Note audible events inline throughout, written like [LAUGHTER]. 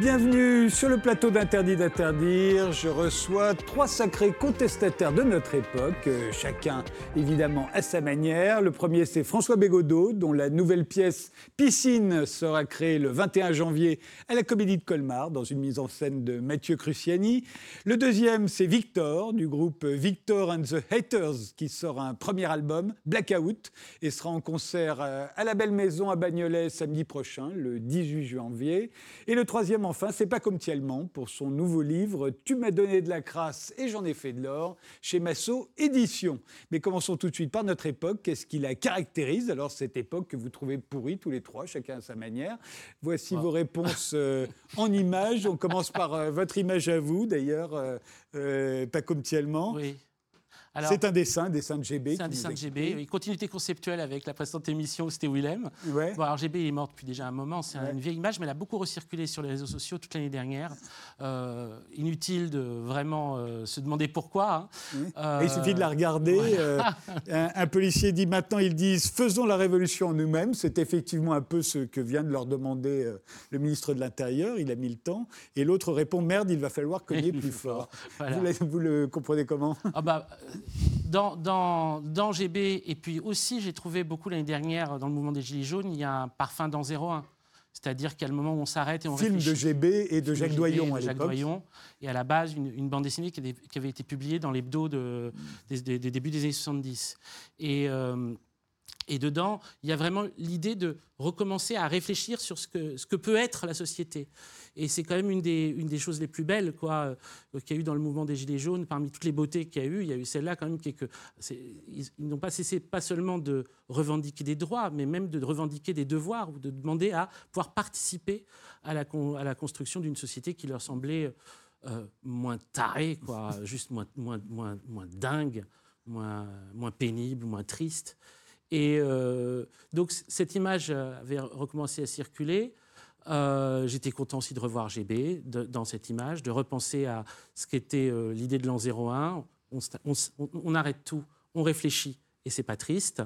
Bienvenue sur le plateau d'Interdit d'interdire. Je reçois trois sacrés contestataires de notre époque, euh, chacun évidemment à sa manière. Le premier, c'est François Bégodeau, dont la nouvelle pièce Piscine sera créée le 21 janvier à la Comédie de Colmar, dans une mise en scène de Mathieu Cruciani. Le deuxième, c'est Victor, du groupe Victor and the Haters, qui sort un premier album, Blackout, et sera en concert euh, à la Belle Maison à Bagnolet samedi prochain, le 18 janvier. Et le troisième, enfin, c'est pas comme Tielman pour son nouveau livre Tu m'as donné de la crasse et j'en ai fait de l'or chez Massot Édition. Mais commençons tout de suite par notre époque. Qu'est-ce qui la caractérise? Alors, cette époque que vous trouvez pourrie tous les trois, chacun à sa manière. Voici vos réponses euh, en images. On commence par euh, votre image à vous, d'ailleurs, euh, euh, pas comme. Oui. C'est un dessin, un dessin de GB. C'est un dessin de GB. Oui, continuité conceptuelle avec la précédente émission où c'était Willem. Ouais. Bon, alors GB il est mort depuis déjà un moment, c'est Ouais. une vieille image, mais elle a beaucoup recirculé sur les réseaux sociaux toute l'année dernière. Euh, inutile de vraiment euh, se demander pourquoi. hein. Et il suffit de la regarder. euh, un, un policier dit maintenant, ils disent faisons la révolution nous-mêmes. C'est effectivement un peu ce que vient de leur demander euh, le ministre de l'Intérieur. Il a mis le temps. Et l'autre répond merde, il va falloir cogner [LAUGHS] plus fort. Voilà. Vous, vous le comprenez comment? Ah bah, euh, dans, dans, dans GB, et puis aussi, j'ai trouvé beaucoup l'année dernière, dans le mouvement des Gilets jaunes, il y a un parfum dans 01. C'est-à-dire qu'il y a le moment où on s'arrête et on Film de. GB et de Jacques Doyon à Jacques. Doyon, et à la base une, une bande dessinée qui, avait- qui avait été publiée dans l'hebdo de, des, des- des débuts des années 70. Et, euh, et dedans, il y a vraiment l'idée de recommencer à réfléchir sur ce que, ce que peut être la société. Et c'est quand même une des, une des choses les plus belles quoi, euh, qu'il y a eu dans le mouvement des Gilets jaunes. Parmi toutes les beautés qu'il y a eu, il y a eu celle-là quand même qui est que ils, n'ont pas cessé pas seulement de revendiquer des droits, mais même de revendiquer des devoirs ou de demander à pouvoir participer à la, à la construction d'une société qui leur semblait euh, moins tarée, quoi, juste moins, moins, moins, moins dingue, moins, moins pénible, moins triste. Et euh, donc cette image avait recommencé à circuler. Euh, J'étais content aussi de revoir GB dans cette image, de repenser à ce qu'était euh, l'idée de l'an 01. On, on arrête tout, on réfléchit, et c'est pas triste.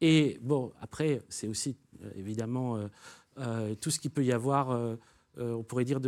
Et bon, après, c'est aussi euh, évidemment tout ce qu'il peut y avoir. on pourrait dire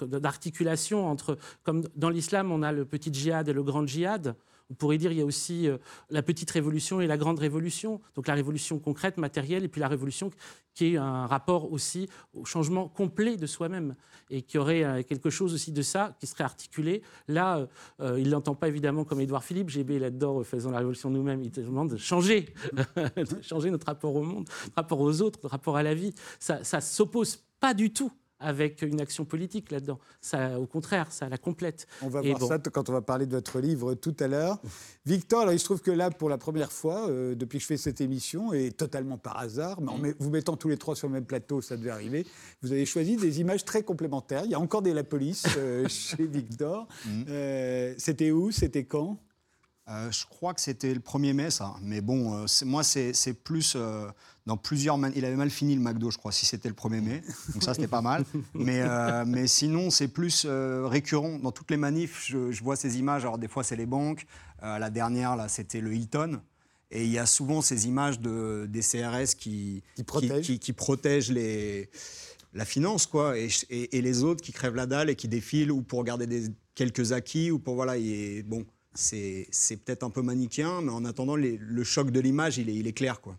d'articulation entre, comme dans l'islam, on a le petit djihad et le grand djihad. On pourrait dire il y a aussi euh, la petite révolution et la grande révolution. Donc la révolution concrète, matérielle, et puis la révolution qui est un rapport aussi au changement complet de soi-même et qui aurait euh, quelque chose aussi de ça qui serait articulé. Là, euh, il l'entend pas évidemment comme Édouard Philippe, GB là-dedans, faisant la révolution nous-mêmes, il demande de changer, [LAUGHS] de changer notre rapport au monde, rapport aux autres, rapport à la vie. Ça, ça s'oppose pas du tout avec une action politique là-dedans. Ça, au contraire, ça la complète. On va Et voir bon. ça quand on va parler de votre livre tout à l'heure. Victor, alors il se trouve que là, pour la première fois, euh, depuis que je fais cette émission, et totalement par hasard, mais en met- vous mettant tous les trois sur le même plateau, ça devait arriver, vous avez choisi des images très complémentaires. Il y a encore des La Police euh, [LAUGHS] chez Victor. Euh, C'était où C'était quand? Euh, je crois que c'était le 1er mai, ça. Mais bon, euh, moi, c'est c'est plus euh, dans plusieurs. man- Il avait mal fini le McDo, je crois, si c'était le 1er mai. Donc ça, c'était pas mal. Mais, euh, mais sinon, c'est plus euh, récurrent. Dans toutes les manifs, je, je vois ces images. Alors, des fois, c'est les banques. Euh, la dernière, là, c'était le Hilton. Et il y a souvent ces images de, des CRS qui, Qui protègent. qui, qui protègent les, la finance, quoi. Et, et- et les autres qui crèvent la dalle et qui défilent ou pour garder des, quelques acquis ou pour. Voilà, et bon. C'est c'est peut-être un peu manichéen, mais en attendant, les- le choc de l'image, il est, il est clair. Quoi.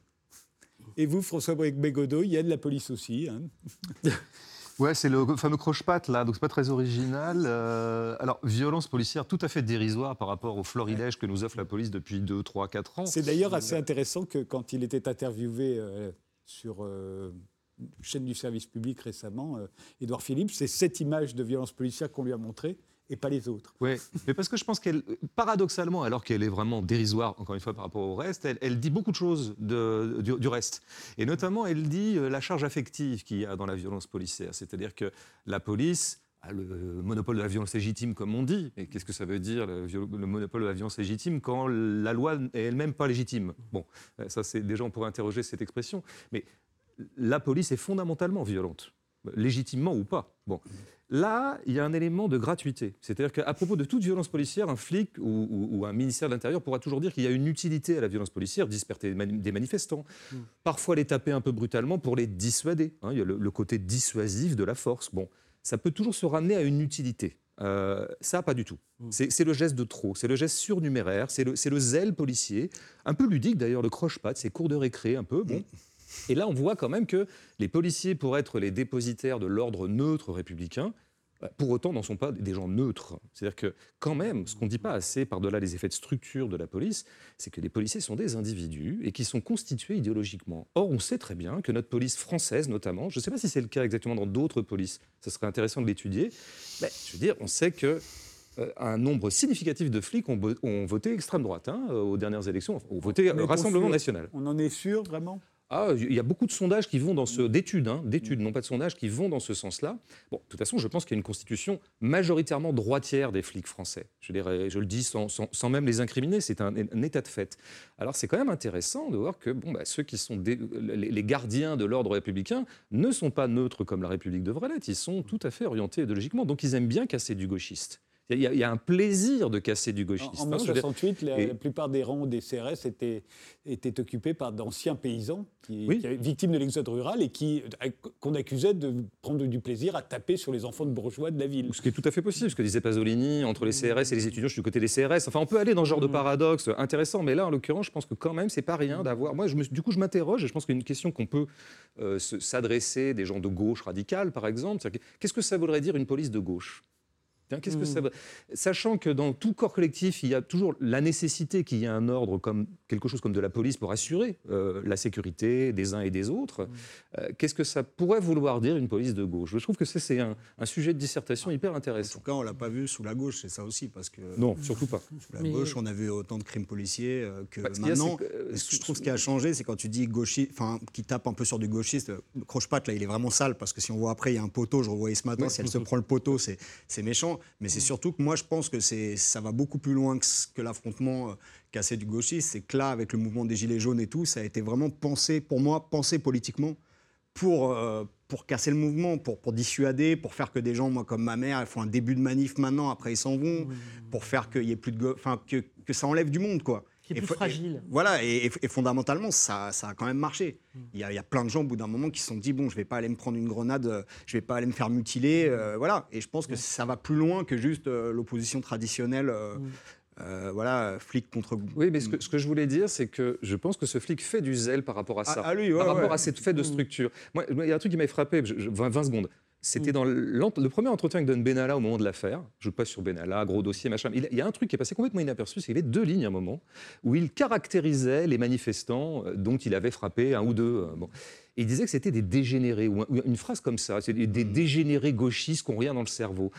Et vous, François Bégodeau, il y a de la police aussi. hein. [LAUGHS] Ouais, c'est le fameux croche-patte, là, donc c'est pas très original. Euh, alors, violence policière tout à fait dérisoire par rapport au florilège que nous offre la police depuis 2, 3, 4 ans. C'est d'ailleurs assez intéressant que quand il était interviewé euh, sur euh, une chaîne du service public récemment, euh, Édouard Philippe, c'est cette image de violence policière qu'on lui a montrée et pas les autres. Ouais, mais parce que je pense qu'elle, paradoxalement, alors qu'elle est vraiment dérisoire, encore une fois, par rapport au reste, elle, dit beaucoup de choses du, reste. Et notamment, elle dit euh, la charge affective qu'il y a dans la violence policière. C'est-à-dire que la police a le monopole de la violence légitime, comme on dit. Mais qu'est-ce que ça veut dire, le, le monopole de la violence légitime, quand la loi est elle-même pas légitime? Bon, euh, ça, c'est déjà, on pourrait interroger cette expression. Mais la police est fondamentalement violente. Légitimement ou pas. Bon. Là, il y a un élément de gratuité. C'est-à-dire qu'à propos de toute violence policière, un flic ou, un ministère de l'Intérieur pourra toujours dire qu'il y a une utilité à la violence policière, disperser des manifestants, mm. parfois les taper un peu brutalement pour les dissuader. Hein. il y a le, côté dissuasif de la force. Bon, ça peut toujours se ramener à une utilité. Euh, ça, pas du tout. Mm. C'est le geste de trop, c'est le geste surnuméraire, c'est le, le, zèle policier, un peu ludique d'ailleurs, le croche-patte, c'est cours de récré un peu. Bon. Mm. Et là, on voit quand même que les policiers, pour être les dépositaires de l'ordre neutre républicain, bah, pour autant n'en sont pas des gens neutres. C'est-à-dire que quand même, ce qu'on ne dit pas assez par-delà les effets de structure de la police, c'est que les policiers sont des individus et qui sont constitués idéologiquement. Or, on sait très bien que notre police française, notamment, je ne sais pas si c'est le cas exactement dans d'autres polices, ce serait intéressant de l'étudier, mais je veux dire, on sait que euh, un nombre significatif de flics ont, voté extrême droite hein, aux dernières élections, ont voté Rassemblement national. On en est sûr, vraiment? Ah, il y a beaucoup de sondages qui vont dans ce d'études, hein, d'études, non pas de sondages, qui vont dans ce sens-là. Bon, de toute façon, je pense qu'il y a une constitution majoritairement droitière des flics français. Je, dirais, je le dis sans, même les incriminer, c'est un, état de fait. Alors c'est quand même intéressant de voir que bon, bah, ceux qui sont les, gardiens de l'ordre républicain ne sont pas neutres comme la République devrait l'être. Ils sont tout à fait orientés idéologiquement, donc ils aiment bien casser du gauchiste. Il y, a, un plaisir de casser du gauchisme. En, 1968, hein, la, plupart des rangs des CRS étaient, étaient occupés par d'anciens paysans qui, victimes de l'exode rural et qui qu'on accusait de prendre du plaisir à taper sur les enfants de bourgeois de la ville. Ce qui est tout à fait possible, ce que disait Pasolini, entre les CRS et les étudiants, je suis du côté des CRS. Enfin, on peut aller dans ce genre de mmh. paradoxe intéressant, mais là, en l'occurrence, je pense que quand même, c'est pas rien d'avoir. Moi, je me, du coup, je m'interroge et je pense qu'il y a une question qu'on peut euh, s'adresser des gens de gauche radicale, par exemple. Qu'est-ce que ça voudrait dire une police de gauche? Qu'est-ce que ça mmh. Sachant que dans tout corps collectif, il y a toujours la nécessité qu'il y ait un ordre comme quelque chose comme de la police pour assurer euh, la sécurité des uns et des autres. Mmh. Euh, qu'est-ce que ça pourrait vouloir dire une police de gauche? Je trouve que c'est un, sujet de dissertation hyper intéressant. En tout cas, on l'a pas vu sous la gauche, c'est ça aussi, parce que non, surtout pas. Sous la gauche, on a vu autant de crimes policiers euh, que bah, maintenant. je trouve ce qui a changé, c'est quand tu dis gauchiste, enfin, qui tape un peu sur du gauchiste. Croche-patte là, il est vraiment sale parce que si on voit après, il y a un poteau. Je revoyais ce matin, si elle se prend le poteau, c'est méchant. Mais c'est surtout que moi, je pense que ça va beaucoup plus loin que, que l'affrontement euh, cassé du gauchisme. C'est que là, avec le mouvement des Gilets jaunes et tout, ça a été vraiment pensé, pour moi, pensé politiquement pour, euh, pour casser le mouvement, pour, pour dissuader, pour faire que des gens, moi, comme ma mère, ils font un début de manif maintenant, après ils s'en vont, pour faire qu'il y ait plus de. Enfin, que, que ça enlève du monde, quoi qui est plus fragile. voilà, et, fondamentalement, ça, ça, a quand même marché. Mm. Il y, a, il y, a, plein de gens, au bout d'un moment, qui se sont dit bon, je vais pas aller me prendre une grenade, euh, je vais pas aller me faire mutiler, euh, voilà. Et je pense que ça va plus loin que juste euh, l'opposition traditionnelle. Mm. voilà, flic contre. Oui, mais ce que, ce que je voulais dire, c'est que je pense que ce flic fait du zèle par rapport à ça, ah, lui, par rapport à cette fait de structure. Moi, il y a un truc qui m'a frappé, 20 secondes. C'était mm. dans le premier entretien avec Don Benalla au moment de l'affaire. Je passe sur Benalla, gros dossier, machin. Il y a un truc qui est passé complètement inaperçu, c'est qu'il y avait deux lignes à un moment où il caractérisait les manifestants euh, dont il avait frappé un ou deux. Euh, bon il disait que c'était des dégénérés, ou une phrase comme ça, c'est des, hmm. dégénérés gauchistes qui n'ont rien dans le cerveau.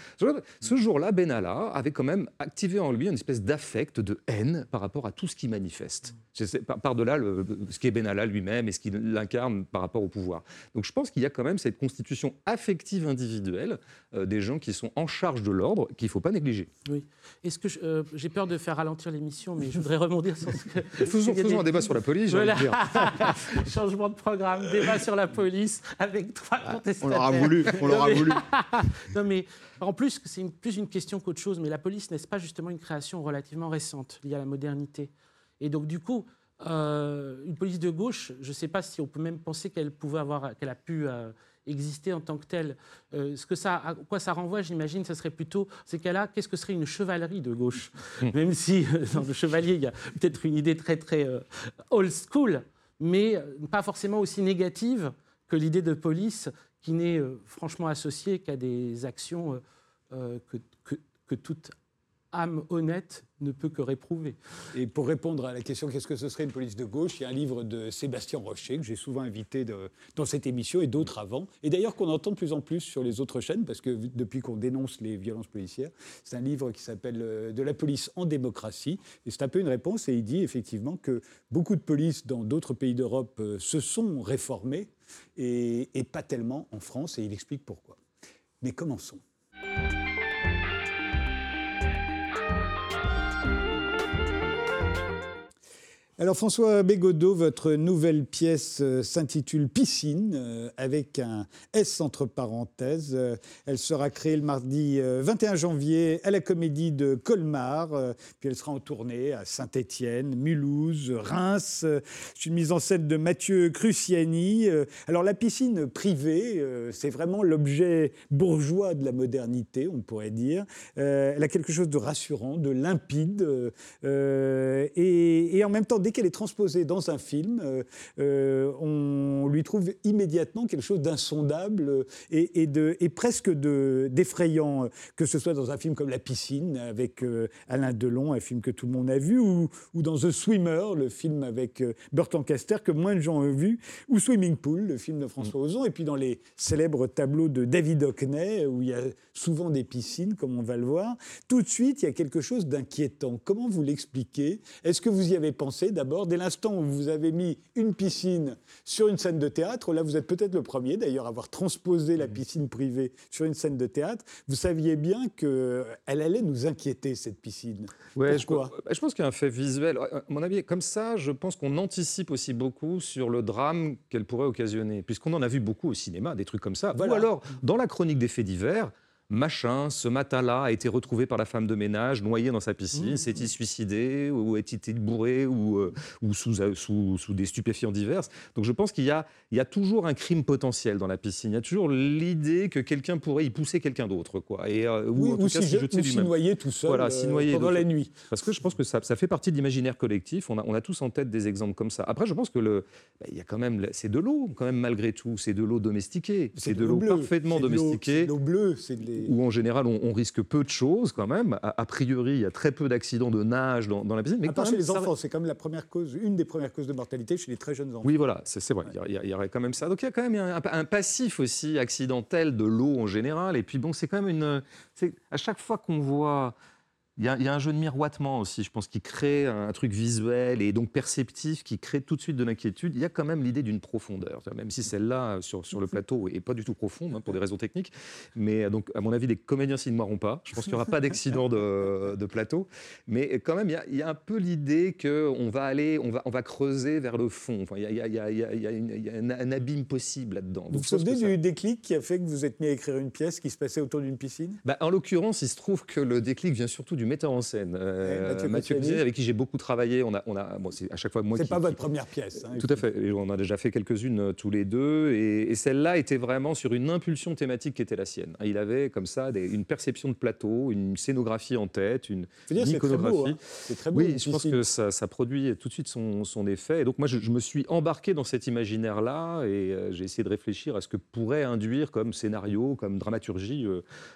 Ce jour-là, Benalla avait quand même activé en lui une espèce d'affect, de haine par rapport à tout ce qui manifeste. Par-delà ce qu'est Benalla lui-même et ce qu'il incarne par rapport au pouvoir. Donc je pense qu'il y a quand même cette constitution affective individuelle euh, des gens qui sont en charge de l'ordre qu'il ne faut pas négliger. Oui. Est-ce que euh, j'ai peur de faire ralentir l'émission, mais je voudrais [LAUGHS] rebondir sur ce que. Faisons, un débat sur la police, voilà. dire. [LAUGHS] Changement de programme, débat [LAUGHS] sur la police avec trois contestataires. On l'aura voulu, on l'aura voulu. [LAUGHS] non, mais en plus, c'est plus une question qu'autre chose, mais la police n'est-ce pas justement une création relativement récente liée à la modernité? Et donc, du coup, euh, une police de gauche, je ne sais pas si on peut même penser qu'elle pouvait avoir, qu'elle a pu exister en tant que telle. Euh, ce que ça, à quoi ça renvoie, j'imagine, ce serait plutôt ces cas-là, qu'est-ce que serait une chevalerie de gauche? Même si euh, dans le chevalier, il y a peut-être une idée très très euh, old school, mais pas forcément aussi négative que l'idée de police qui n'est franchement associée qu'à des actions que, que, que toute âme honnête ne peut que réprouver. Et pour répondre à la question qu'est-ce que ce serait une police de gauche, il y a un livre de Sébastien Rocher que j'ai souvent invité dans cette émission et d'autres avant, et d'ailleurs qu'on entend de plus en plus sur les autres chaînes, parce que depuis qu'on dénonce les violences policières, c'est un livre qui s'appelle euh, De la police en démocratie, et c'est un peu une réponse, et il dit effectivement que beaucoup de polices dans d'autres pays d'Europe euh, se sont réformées, et, et pas tellement en France, et il explique pourquoi. Mais commençons. Alors François Bégodeau, votre nouvelle pièce euh, s'intitule Piscine, euh, avec un S entre parenthèses. Euh, elle sera créée le mardi 21 janvier à la Comédie de Colmar, puis elle sera en tournée à Saint-Étienne, Mulhouse, Reims. C'est une mise en scène de Mathieu Cruciani. Alors la piscine privée, c'est vraiment l'objet bourgeois de la modernité, on pourrait dire. Elle a quelque chose de rassurant, de limpide, et en même temps qu'elle est transposée dans un film, euh, euh, on lui trouve immédiatement quelque chose d'insondable et, de, et presque d'effrayant, que ce soit dans un film comme La piscine avec euh, Alain Delon, un film que tout le monde a vu, ou, ou dans The Swimmer, le film avec Burt Lancaster que moins de gens ont vu, ou Swimming Pool, le film de François mm. Ozon, et puis dans les célèbres tableaux de David Hockney, où il y a souvent des piscines, comme on va le voir. Tout de suite, il y a quelque chose d'inquiétant. Comment vous l'expliquez? Est-ce que vous y avez pensé? D'abord, dès l'instant où vous avez mis une piscine sur une scène de théâtre, là vous êtes peut-être le premier d'ailleurs à avoir transposé la mmh. piscine privée sur une scène de théâtre, vous saviez bien qu'elle allait nous inquiéter, cette piscine. Ouais, Pourquoi? je, je pense qu'il y a un fait visuel. À mon avis, comme ça, je pense qu'on anticipe aussi beaucoup sur le drame qu'elle pourrait occasionner, puisqu'on en a vu beaucoup au cinéma, des trucs comme ça. Ou alors, dans la chronique des faits divers, machin, ce matin-là, a été retrouvé par la femme de ménage, noyé dans sa piscine, mmh. s'est-il suicidé, ou est-il bourré, ou, euh, ou euh, sous, sous, des stupéfiants divers? Donc je pense qu'il y a, il y a toujours un crime potentiel dans la piscine. Il y a toujours l'idée que quelqu'un pourrait y pousser quelqu'un d'autre. Quoi. Et, euh, ou en tout cas, s'y jeter lui-même. noyer tout seul voilà, pendant la nuit. Parce que je pense que ça, ça fait partie de l'imaginaire collectif. On a, on a, tous en tête des exemples comme ça. Après, je pense que le, bah, il y a quand même, c'est de l'eau, quand même, malgré tout. C'est de l'eau domestiquée. C'est de l'eau parfaitement domestiquée. C'est de l'eau bleue. C'est où en général on, risque peu de choses quand même. A, priori, il y a très peu d'accidents de nage dans, la piscine. Mais à chez les enfants, c'est quand même la première cause, une des premières causes de mortalité chez les très jeunes enfants. Oui, voilà, c'est vrai. Il, y aurait quand même ça. Donc il y a quand même un, passif aussi accidentel de l'eau en général. Et puis bon, c'est quand même une. À chaque fois qu'on voit il y, a, un jeu de miroitement aussi, je pense, qui crée un, truc visuel et donc perceptif, qui crée tout de suite de l'inquiétude. Il y a quand même l'idée d'une profondeur, même si celle-là, sur, sur, le plateau, est pas du tout profonde, hein, pour des raisons techniques. Mais donc, à mon avis, les comédiens s'y noimeront pas. Je pense qu'il n'y aura pas d'accident de, de, plateau. Mais quand même, il y a, il y a un peu l'idée qu'on va aller, on va, on va creuser vers le fond. Enfin, il, y a, il, y a, il y a, un, abîme possible là-dedans. Vous vous souvenez du déclic qui a fait que vous êtes mis à écrire une pièce qui se passait autour d'une piscine? Bah, En l'occurrence, il se trouve que le déclic vient surtout du metteur en scène. Euh, Mathieu, avec qui j'ai beaucoup travaillé. On a, on a, bon, c'est à chaque fois moi. C'est pas votre première pièce. Hein, tout à fait. on a déjà fait quelques-unes euh, tous les deux, et, celle-là était vraiment sur une impulsion thématique qui était la sienne. Il avait comme ça une perception de plateau, une scénographie en tête, une, iconographie. C'est très beau. Oui, je pense que ça, produit tout de suite son, son effet. Et donc moi, je, me suis embarqué dans cet imaginaire-là, et euh, j'ai essayé de réfléchir à ce que pourrait induire comme scénario, comme dramaturgie,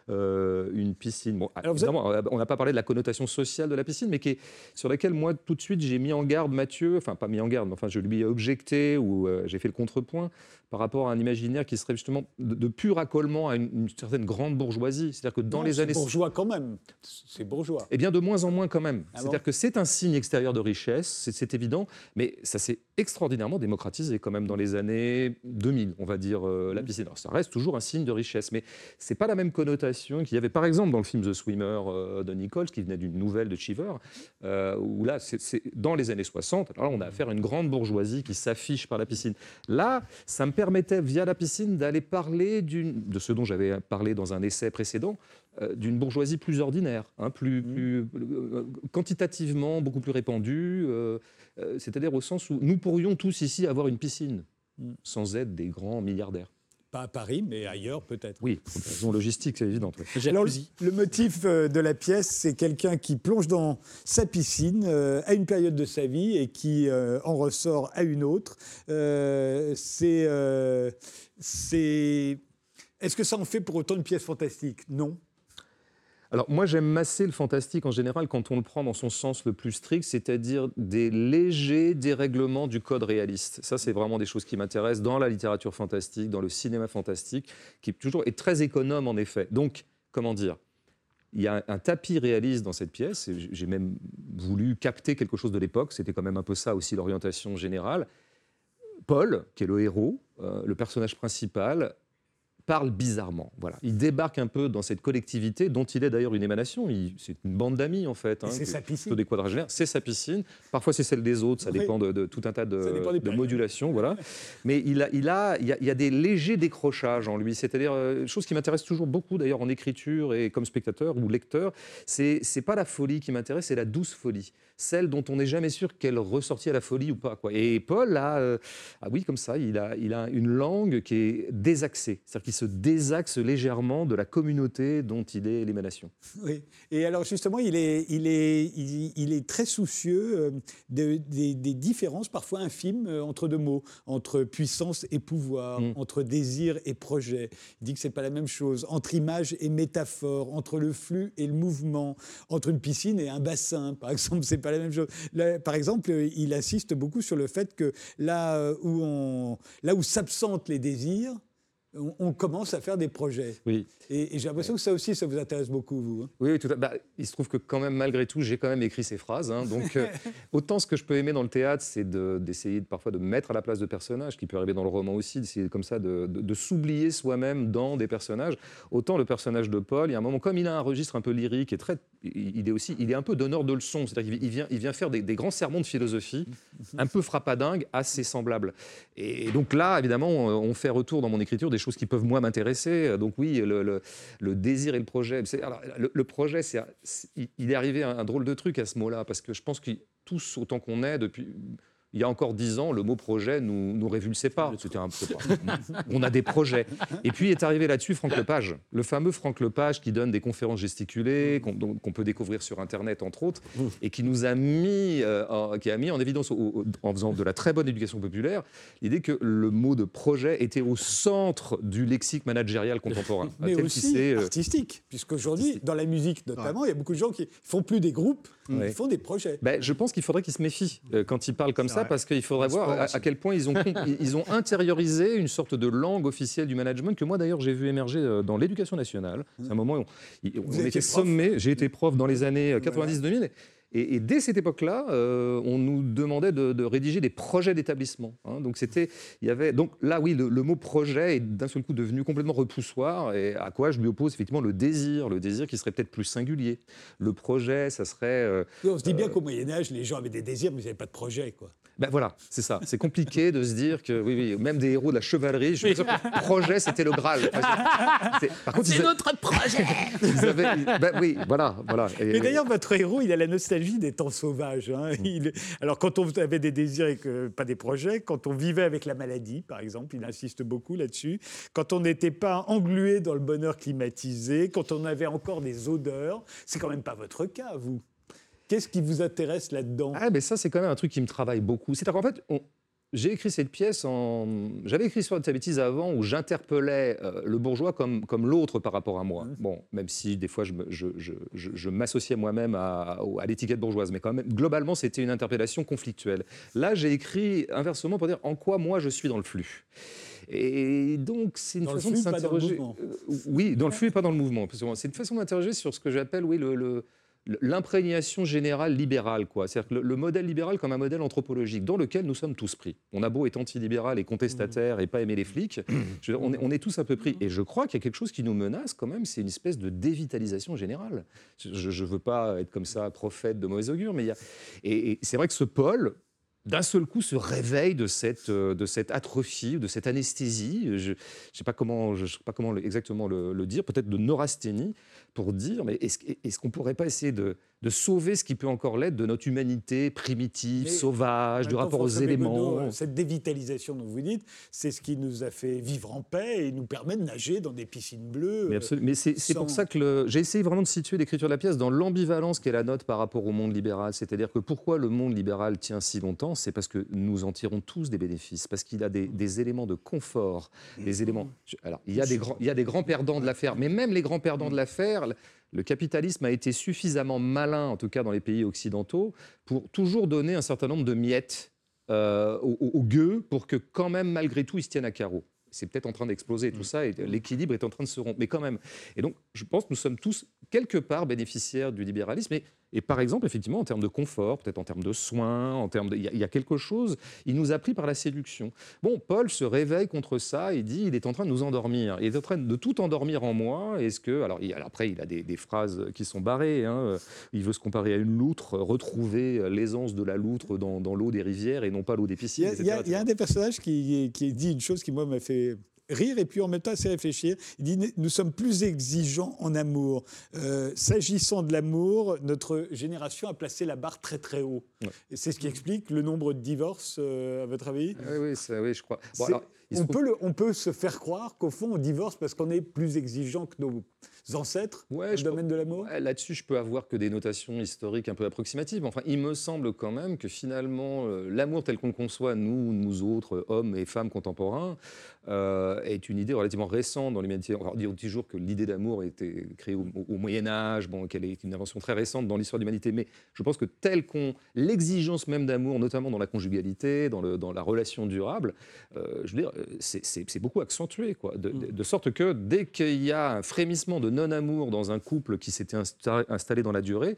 une piscine. Bon, Alors évidemment, on n'a pas parlé de la connotation sociale de la piscine, mais qui est, sur laquelle moi, tout de suite, j'ai mis en garde Mathieu, enfin pas mis en garde, mais enfin je lui ai objecté ou euh, j'ai fait le contrepoint par rapport à un imaginaire qui serait justement de, pur accolement à une, certaine grande bourgeoisie. C'est-à-dire que dans les années... C'est bourgeois quand même, c'est bourgeois. Eh bien de moins en moins quand même. Ah C'est-à-dire que c'est un signe extérieur de richesse, c'est évident, mais ça s'est extraordinairement démocratisé quand même dans les années 2000, on va dire, euh, la mmh. piscine. Alors ça reste toujours un signe de richesse, mais c'est pas la même connotation qu'il y avait par exemple dans le film The Swimmer euh, de Qui venait d'une nouvelle de Cheever, euh, où là, c'est dans les années 60, alors là, on a affaire à une grande bourgeoisie qui s'affiche par la piscine. Là, ça me permettait, via la piscine, d'aller parler de ce dont j'avais parlé dans un essai précédent, euh, d'une bourgeoisie plus ordinaire, hein, plus, mmh. plus euh, quantitativement beaucoup plus répandue, c'est-à-dire au sens où nous pourrions tous ici avoir une piscine, mmh. sans être des grands milliardaires. Pas à Paris, mais ailleurs peut-être. Oui, pour des raisons logistiques, c'est évident. Alors, le motif euh, de la pièce, c'est quelqu'un qui plonge dans sa piscine euh, à une période de sa vie et qui euh, en ressort à une autre. c'est, c'est... Est-ce que ça en fait pour autant une pièce fantastique? Non. Alors moi j'aime masser le fantastique en général quand on le prend dans son sens le plus strict, c'est-à-dire des légers dérèglements du code réaliste. Ça c'est vraiment des choses qui m'intéressent dans la littérature fantastique, dans le cinéma fantastique, qui toujours est très économe en effet. Donc comment dire? Il y a un, tapis réaliste dans cette pièce, j'ai même voulu capter quelque chose de l'époque, c'était quand même un peu ça aussi l'orientation générale. Paul, qui est le héros, euh, le personnage principal, parle bizarrement. Voilà. Il débarque un peu dans cette collectivité dont il est d'ailleurs une émanation. C'est une bande d'amis en fait. Hein, c'est sa piscine. Des quadragénaires. C'est sa piscine. Parfois c'est celle des autres. Ça dépend de, tout un tas de, de modulations. Voilà. [LAUGHS] Mais il a, il a, il y a, des légers décrochages en lui. C'est-à-dire euh, chose qui m'intéresse toujours beaucoup d'ailleurs en écriture et comme spectateur ou lecteur. C'est c'est pas la folie qui m'intéresse, c'est la douce folie celle dont on n'est jamais sûr qu'elle ressortit à la folie ou pas. Quoi. Et Paul a, euh, ah oui, comme ça, il a, il a une langue qui est désaxée, c'est-à-dire qu'il se désaxe légèrement de la communauté dont il est l'émanation. Oui, et alors justement, il est, il est, il, est très soucieux euh, des, différences parfois infimes euh, entre deux mots, entre puissance et pouvoir, mm. entre désir et projet. Il dit que c'est pas la même chose, entre image et métaphore, entre le flux et le mouvement, entre une piscine et un bassin, [LAUGHS] par exemple, c'est pas la même chose. par exemple, il insiste beaucoup sur le fait que là où, on, là où s'absentent les désirs, on, commence à faire des projets. Oui. Et, j'ai l'impression que ça aussi, ça vous intéresse beaucoup, vous. Hein. Oui, tout à... bah, il se trouve que quand même, malgré tout, j'ai quand même écrit ces phrases. Hein. donc, euh, [LAUGHS] autant ce que je peux aimer dans le théâtre, c'est d'essayer de, parfois de mettre à la place de personnages, qui peut arriver dans le roman aussi, d'essayer comme ça de, de s'oublier soi-même dans des personnages. Autant le personnage de Paul, il y a un moment, comme il a un registre un peu lyrique et très, il est aussi, il est un peu donneur de leçons. C'est-à-dire qu'il vient, il vient faire des, grands sermons de philosophie, un peu frappadingue, assez semblables. Et donc là, évidemment, on fait retour dans mon écriture des choses qui peuvent, moi, m'intéresser. Donc oui, le, le, désir et le projet. Alors, le, projet, c'est, il est arrivé un, un drôle de truc à ce mot-là, parce que je pense que tous, autant qu'on est, depuis il y a encore dix ans, le mot projet nous, nous révulsait pas. C'était un peu [LAUGHS] On a des projets. Et puis est arrivé là-dessus Franck Lepage, le fameux Franck Lepage qui donne des conférences gesticulées, qu'on peut découvrir sur Internet entre autres, et qui nous a mis, euh, qui a mis en évidence, en faisant de la très bonne éducation populaire, l'idée que le mot de projet était au centre du lexique managérial contemporain. [LAUGHS] Mais aussi euh, artistique, puisqu'aujourd'hui, dans la musique notamment, il y a beaucoup de gens qui font plus des groupes, ils font des projets. Ben, je pense qu'il faudrait qu'ils se méfient euh, quand ils parlent comme ça parce qu'il faudrait voir à, quel point ils ont, ils ont intériorisé une sorte de langue officielle du management que moi d'ailleurs j'ai vu émerger euh, dans l'éducation nationale. C'est un moment où on, on était sommé, j'ai été prof dans les années 90-2000. Euh, et, dès cette époque-là, euh, on nous demandait de, rédiger des projets d'établissement. Hein. Donc c'était, il y avait, donc là oui, le, mot projet est d'un seul coup devenu complètement repoussoir. Et à quoi je lui oppose effectivement le désir, le désir qui serait peut-être plus singulier. Le projet, ça serait. Euh, on se dit bien qu'au Moyen Âge, les gens avaient des désirs, mais ils n'avaient pas de projet, quoi. Ben voilà, c'est ça. C'est compliqué de se dire que, oui, oui, même des héros de la chevalerie, je suis sûr que le projet, c'était le Graal. c'est notre projet ben oui, voilà. voilà. Mais d'ailleurs, votre héros, il a la nostalgie des temps sauvages. Hein. Alors, quand on avait des désirs et que, pas des projets, quand on vivait avec la maladie, par exemple, il insiste beaucoup là-dessus, quand on n'était pas englué dans le bonheur climatisé, quand on avait encore des odeurs, c'est quand même pas votre cas, vous. Qu'est-ce qui vous intéresse là-dedans? Ah, mais ça, c'est quand même un truc qui me travaille beaucoup. C'est-à-dire qu'en fait, j'ai écrit cette pièce en. J'avais écrit sur sa bêtise avant où j'interpellais euh, le bourgeois comme, comme l'autre par rapport à moi. Mmh. Bon, même si des fois je, je, je, je m'associais moi-même à, à l'étiquette bourgeoise, mais quand même, globalement, c'était une interpellation conflictuelle. Là, j'ai écrit inversement pour dire en quoi moi je suis dans le flux. Et donc, c'est une façon de s'interroger. Euh, oui, dans le flux et pas dans le mouvement. C'est une façon d'interroger sur ce que j'appelle oui, le, le l'imprégnation générale libérale, quoi. C'est-à-dire le, le, modèle libéral comme un modèle anthropologique dans lequel nous sommes tous pris. On a beau être anti-libéral et contestataire et pas aimer les flics, on, est, tous un peu pris. Et je crois qu'il y a quelque chose qui nous menace quand même, c'est une espèce de dévitalisation générale. Je ne veux pas être comme ça prophète de mauvais augure, mais il y a... et c'est vrai que ce pôle, d'un seul coup se réveille de cette, de cette atrophie, de cette anesthésie, je ne sais pas comment, je sais pas comment exactement le, le dire, peut-être de neurasthénie, pour dire, mais est-ce est qu'on ne pourrait pas essayer de, de, sauver ce qui peut encore l'être de notre humanité primitive, sauvage, du rapport aux éléments? Cette dévitalisation dont vous dites, c'est ce qui nous a fait vivre en paix et nous permet de nager dans des piscines bleues. Mais, mais c'est pour ça que j'ai essayé vraiment de situer l'écriture de la pièce dans l'ambivalence qu'est la note par rapport au monde libéral. C'est-à-dire que pourquoi le monde libéral tient si longtemps? C'est parce que nous en tirons tous des bénéfices, parce qu'il a des, des, éléments de confort, des éléments... Alors, il y, a des grands, il y a des grands perdants de l'affaire, mais même les grands perdants de l'affaire le capitalisme a été suffisamment malin, en tout cas dans les pays occidentaux, pour toujours donner un certain nombre de miettes euh, aux, gueux pour que quand même, malgré tout, ils se tiennent à carreau. C'est peut-être en train d'exploser tout mm. ça et l'équilibre est en train de se rompre. Mais quand même. Et donc, je pense que nous sommes tous quelque part bénéficiaires du libéralisme. Et Et par exemple, effectivement, en termes de confort, peut-être en termes de soins, en termes de... il, y a, quelque chose, il nous a pris par la séduction. Bon, Paul se réveille contre ça et dit, il est en train de nous endormir. Il est en train de tout endormir en moi. Est-ce que, alors, il- après, il a des, des phrases qui sont barrées. hein. Il veut se comparer à une loutre, retrouver l'aisance de la loutre dans, dans l'eau des rivières et non pas l'eau des piscines. il y a- etc., il y a un des personnages qui, qui dit une chose qui, moi, m'a fait rire et puis en même temps assez réfléchir. Il dit Nous sommes plus exigeants en amour. Euh, S'agissant de l'amour, notre génération a placé la barre très très haut. Ouais. C'est ce qui explique le nombre de divorces, euh, à votre avis? Oui, oui, ça- oui, je crois. Bon, C'est- alors, on, trouve- peut le- on peut se faire croire qu'au fond, on divorce parce qu'on est plus exigeant que nos ancêtres Ouais, dans le domaine de l'amour Ouais, Là-dessus, je peux avoir que des notations historiques un peu approximatives. Enfin, il me semble quand même que finalement, euh, l'amour tel qu'on le conçoit, nous, nous autres, hommes et femmes contemporains, euh, est une idée relativement récente dans l'humanité. On dit toujours que l'idée d'amour a été créée au, au Moyen Âge, bon, qu'elle est une invention très récente dans l'histoire de l'humanité. Mais je pense que tel qu'on, l'exigence même d'amour, notamment dans la conjugalité, dans, le, dans la relation durable, euh, je veux dire, c'est- beaucoup accentué, quoi. De, de- de sorte que dès qu'il y a un frémissement de non-amour dans un couple qui s'était insta- installé dans la durée,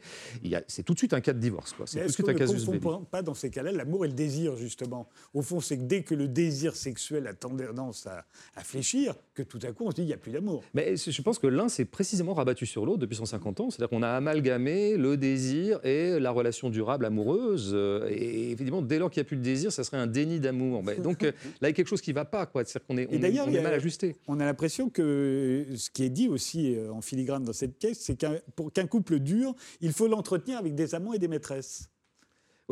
c'est tout de suite un cas de divorce, quoi. C'est tout de suite un ne casus belli. pas- pas dans ces cas-là l'amour et le désir, justement? Au fond, c'est que dès que le désir sexuel a tendance à, à fléchir, que tout à coup, on se dit il n'y a plus d'amour. Mais je pense que l'un s'est précisément rabattu sur l'autre depuis 150 ans. C'est-à-dire qu'on a amalgamé le désir et la relation durable amoureuse. Euh, Et effectivement, dès lors qu'il n'y a plus de désir, ça serait un déni d'amour. Donc euh, là, il y a quelque chose qui ne va pas. quoi. C'est-à-dire qu'on est, on est- on a- mal ajusté. On a l'impression que ce qui est dit aussi euh, en filigrane dans cette pièce, c'est qu'un pour qu'un couple dure, il faut l'entretenir avec des amants et des maîtresses.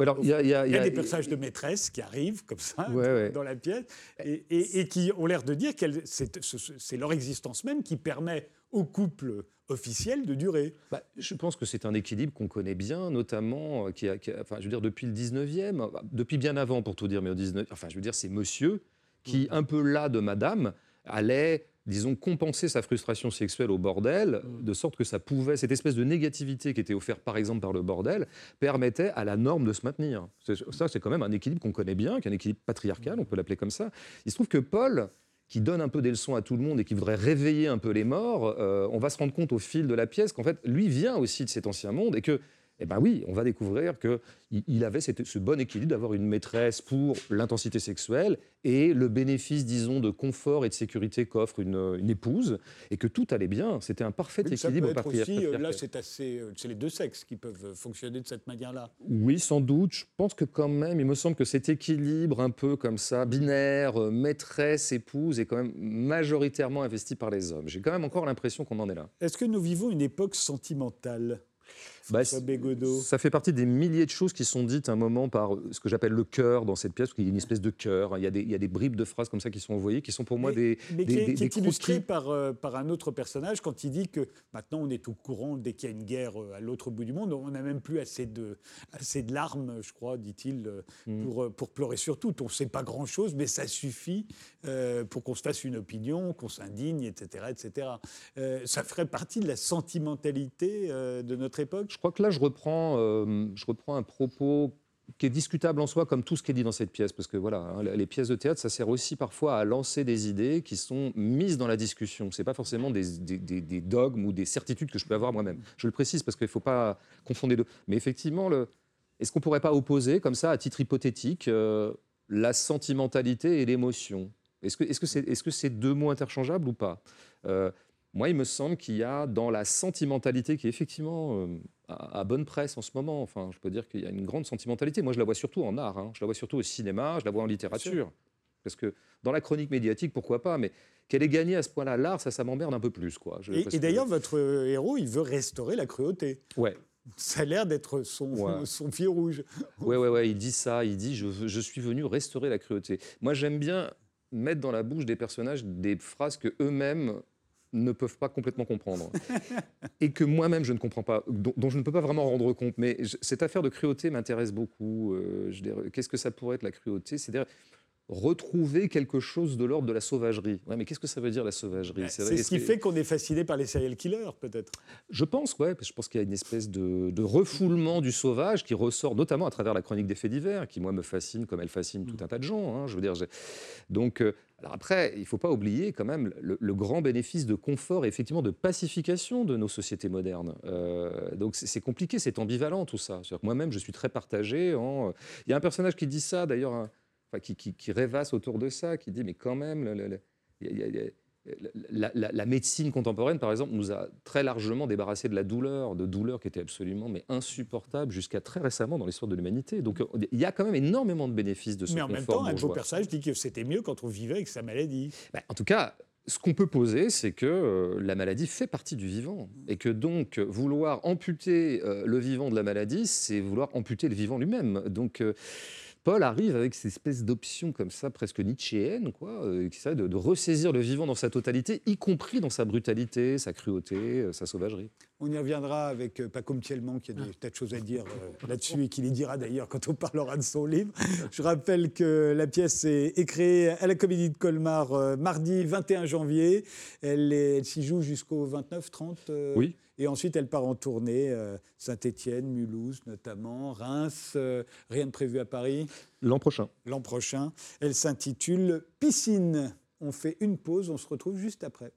Alors, il y y y a il y a- des personnages de maîtresses qui arrivent comme ça Ouais, ouais. dans la pièce et, et- et qui ont l'air de dire que c'est ce- c'est leur existence même qui permet au couple officiel de durer. Bah, je pense que c'est un équilibre qu'on connaît bien, notamment, euh, qui a, qui a- enfin, je veux dire, depuis le 19e, euh, depuis bien avant pour tout dire, mais au 19 enfin, je veux dire, c'est monsieur qui, un peu là de madame, allait, disons, compenser sa frustration sexuelle au bordel, de sorte que ça pouvait, cette espèce de négativité qui était offerte par exemple par le bordel, permettait à la norme de se maintenir. C'est- Ça, c'est quand même un équilibre qu'on connaît bien, qui est un équilibre patriarcal, on peut l'appeler comme ça. Il se trouve que Paul, qui donne un peu des leçons à tout le monde et qui voudrait réveiller un peu les morts, euh, on va se rendre compte au fil de la pièce qu'en fait, lui vient aussi de cet ancien monde et que, eh ben oui, on va découvrir qu'il il avait cette- ce bon équilibre d'avoir une maîtresse pour l'intensité sexuelle et le bénéfice, disons, de confort et de sécurité qu'offre une, une épouse et que tout allait bien. C'était un parfait Mais ça peut équilibre être aussi, euh, là c'est assez, euh, c'est les deux sexes qui peuvent euh, fonctionner de cette manière-là. Oui, sans doute. Je pense que quand même, il me semble que cet équilibre un peu comme ça, binaire, maîtresse, épouse, est quand même majoritairement investi par les hommes. J'ai quand même encore l'impression qu'on en est là. Est-ce que nous vivons une époque sentimentale? Bah, Bégodeau Ça fait partie des milliers de choses qui sont dites à un moment par euh, ce que j'appelle le cœur dans cette pièce, parce qu'il y a une espèce de cœur. hein. Il y, a des, il y a des bribes de phrases comme ça qui sont envoyées, qui sont pour moi mais, des, mais des- qui est, des- qui est des illustré par, euh, par un autre personnage quand il dit que maintenant on est au courant dès qu'il y a une guerre euh, à l'autre bout du monde, on n'a même plus assez de, assez de larmes, je crois, dit-il, Mm. pour, pleurer sur tout. On ne sait pas grand-chose, mais ça suffit euh, pour qu'on se fasse une opinion, qu'on s'indigne, etc. etc. Euh, ça ferait partie de la sentimentalité de notre époque. Je crois que là, je reprends, euh, je reprends un propos qui est discutable en soi, comme tout ce qui est dit dans cette pièce, parce que voilà, hein, les pièces de théâtre, ça sert aussi parfois à lancer des idées qui sont mises dans la discussion. C'est pas forcément des, dogmes ou des certitudes que je peux avoir moi-même. Je le précise parce qu'il ne faut pas confondre les deux. Mais effectivement, est-ce qu'on pourrait pas opposer, comme ça, à titre hypothétique, euh, la sentimentalité et l'émotion? Est-ce que est-ce que c'est est-ce que c'est deux mots interchangeables ou pas? Euh, moi, il me semble qu'il y a dans la sentimentalité qui est effectivement à, à bonne presse en ce moment. Enfin, je peux dire qu'il y a une grande sentimentalité. Moi, je la vois surtout en art. hein. Je la vois surtout au cinéma. Je la vois en littérature. Parce que dans la chronique médiatique, pourquoi pas Mais qu'elle ait gagné à ce point-là l'art, ça, ça m'emmerde un peu plus, quoi. Je- Et, que- d'ailleurs, votre euh, héros, il veut restaurer la cruauté. ouais. Ça a l'air d'être son, Ouais. [LAUGHS] son fil rouge. Ouais, ouais, ouais, il dit ça, il dit je, je suis venu restaurer la cruauté. Moi, j'aime bien mettre dans la bouche des personnages des phrases que eux-mêmes ne peuvent pas complètement comprendre [LAUGHS] et que moi-même je ne comprends pas, dont, dont je ne peux pas vraiment rendre compte. Mais je- cette affaire de cruauté m'intéresse beaucoup. Euh, Qu'est-ce que ça pourrait être la cruauté? C'est-à-dire, retrouver quelque chose de l'ordre de la sauvagerie. Ouais, mais qu'est-ce que ça veut dire la sauvagerie? C'est ce qui fait qu'on est fasciné par les serial killers, peut-être. Je pense, ouais. Je pense qu'il y a une espèce de, refoulement du sauvage qui ressort notamment à travers la chronique des faits divers, qui moi me fascine comme elle fascine tout un tas de gens. Hein, je veux dire, donc. Euh, alors après, il ne faut pas oublier quand même le, grand bénéfice de confort et effectivement de pacification de nos sociétés modernes. Euh, donc c'est compliqué, c'est ambivalent tout ça. Moi-même, je suis très partagé. En... Il y a un personnage qui dit ça, d'ailleurs, qui, qui, rêvasse autour de ça, qui dit mais quand même, la, médecine contemporaine, par exemple, nous a très largement débarrassé de la douleur, de douleurs qui étaient absolument mais insupportables jusqu'à très récemment dans l'histoire de l'humanité. Donc il y a quand même énormément de bénéfices de ce. Mais en même temps, vos personnages dit que c'était mieux quand on vivait avec sa maladie. Ben, en tout cas, ce qu'on peut poser, c'est que euh, la maladie fait partie du vivant. Et que donc, vouloir amputer euh, le vivant de la maladie, c'est vouloir amputer le vivant lui-même. Donc, euh, Paul arrive avec cette espèce d'option comme ça, presque nietzschéenne, quoi, euh, qui de, de, ressaisir le vivant dans sa totalité, y compris dans sa brutalité, sa cruauté, euh, sa sauvagerie. On y reviendra avec euh, Paco Mtielman, qui a des tas de choses à dire [LAUGHS] là-dessus et qui les dira d'ailleurs quand on parlera de son livre. Je rappelle que la pièce est, créée à la Comédie de Colmar mardi 21 janvier. Elle, elle s'y joue jusqu'au 29-30 Oui. Et ensuite, elle part en tournée, euh, Saint-Étienne, Mulhouse notamment, Reims, euh, rien de prévu à Paris. L'an prochain. L'an prochain. Elle s'intitule Piscine. On fait une pause, on se retrouve juste après.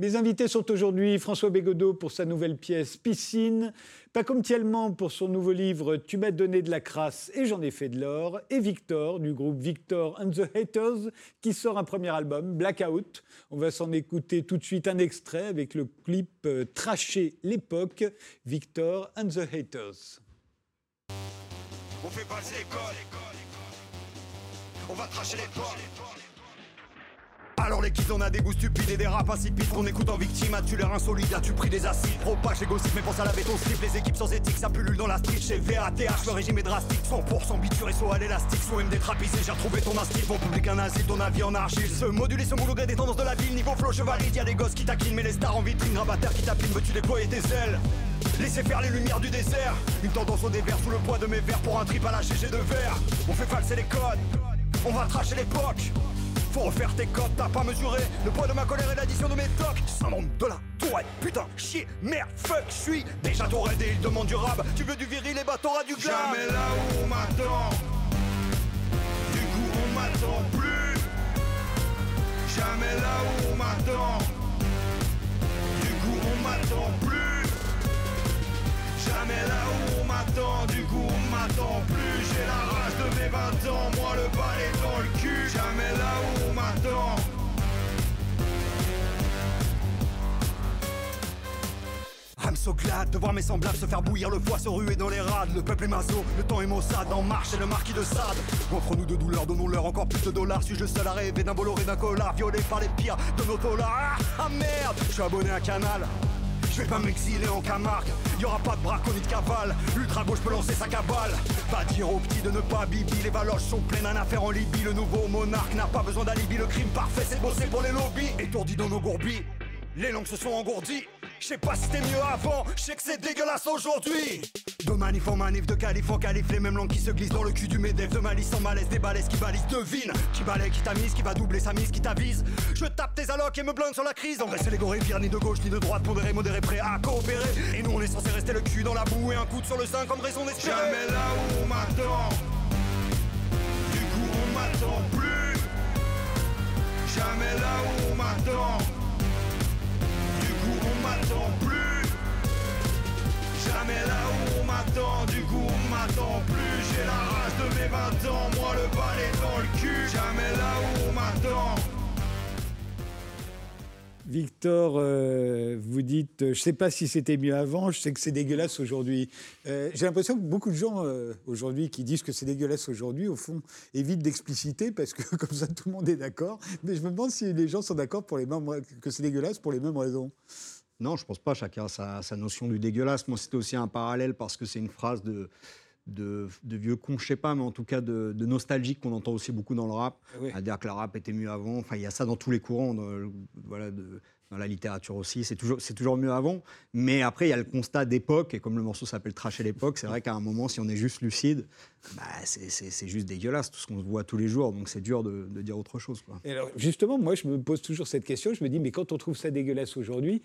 Mes invités sont aujourd'hui François Bégodeau pour sa nouvelle pièce Piscine, Paco Thielman pour son nouveau livre Tu m'as donné de la crasse et j'en ai fait de l'or, et Victor du groupe Victor and the Haters qui sort un premier album, Blackout. On va s'en écouter tout de suite un extrait avec le clip euh, Traché l'époque, Victor and the Haters. Alors les kids on a des goûts stupides et des rap insipides qu'on écoute en victime tu l'air insolide, as-tu pris des acides. Propage égoïste mais pense à laver ton slip. Les équipes sans éthique ça pullule dans la street. Chez VATH le régime est drastique. 100% biture et saut à l'élastique. Soit MD trapisé j'ai retrouvé ton instinct Mon public un asile ton avis en argile. Se moduler ce moule des tendances de la ville. Niveau flow chevalide y'a des gosses qui taquinent Mais les stars en vitrine. Rabatteurs qui tapinent Veux-tu déployer tes ailes? Laissez faire les lumières du désert Une tendance au dévers sous le poids de mes verres. Pour un trip à la GG de verre. On fait falser les codes. On va tracher l'époque faut refaire tes codes, t'as pas mesuré le poids de ma colère et l'addition de mes tocs. Syndrome de la tourette, putain, chier, merde, fuck, je suis déjà touré et il demande du rab. Tu veux du viril et bah t'auras du glam. Jamais là où on m'attend, du coup on m'attend plus. Jamais là où on m'attend, du coup on m'attend plus. Jamais là où on m'attend, du coup on m'attend plus. J'ai la rage de mes 20 ans, moi le balai dans le cul. Jamais là où so de voir mes semblables se faire bouillir le foie, se ruer dans les rades. Le peuple est maso, le temps est maussade, en marche, c'est le marquis de Sade. Offre-nous de douleur, donnons-leur encore plus de dollars. Suis-je le seul à rêver d'un Bolloré, d'un collard, violé par les pires de nos dollars ah, ah merde, je suis abonné à Canal. Je vais pas m'exiler en Camargue, y aura pas de braco ni de cavale. Ultra gauche peut lancer sa cabale. Va dire aux petits de ne pas bibi, les valoches sont pleines d'un affaire en Libye. Le nouveau monarque n'a pas besoin d'alibi, le crime parfait c'est bosser pour les lobbies. Étourdi dans nos gourbis, les langues se sont engourdies. Je sais pas si c'était mieux avant, je sais que c'est dégueulasse aujourd'hui. De manif en manif, de calife en calife, les mêmes langues qui se glissent dans le cul du médef. De malice en malaise, des balaises qui balisent, devine. Qui balaye, qui tamise, qui va doubler sa mise, qui t'avise. Je tape tes allocs et me blinde sur la crise. Engraisser les gorées, ni de gauche ni de droite, pondéré, modéré, prêt à coopérer. Et nous on est censé rester le cul dans la boue et un coup sur le sein comme raison d'espérer. Jamais là où on m'attend. Du coup on m'attend plus. Jamais là où on m'attend Jamais là où on m'attend, du coup on m'attend plus. J'ai la rage de mes 20 ans, moi le balai dans le cul. Jamais là où on m'attend. Victor, euh, vous dites, euh, je ne sais pas si c'était mieux avant, je sais que c'est dégueulasse aujourd'hui. Euh, j'ai l'impression que beaucoup de gens aujourd'hui qui disent que c'est dégueulasse aujourd'hui, au fond, évitent d'expliciter parce que [LAUGHS] comme ça tout le monde est d'accord. Mais je me demande si les gens sont d'accord pour les mêmes que c'est dégueulasse pour les mêmes raisons. Non, je pense pas. Chacun a sa, notion du dégueulasse. Moi, c'était aussi un parallèle parce que c'est une phrase de, de, de vieux cons, je sais pas, mais en tout cas de, de nostalgique qu'on entend aussi beaucoup dans le rap. Oui. À dire que le rap était mieux avant. Enfin, il y a ça dans tous les courants, dans, le- voilà, de- dans la littérature aussi. C'est toujours, c'est toujours mieux avant. Mais après, il y a le constat d'époque. Et comme le morceau s'appelle Trash à l'époque, c'est vrai qu'à un moment, si on est juste lucide, bah, c'est, juste dégueulasse, tout ce qu'on voit tous les jours. Donc c'est dur de, de dire autre chose. Quoi. Et alors, justement, moi, je me pose toujours cette question. Je me dis, mais quand on trouve ça dégueulasse aujourd'hui,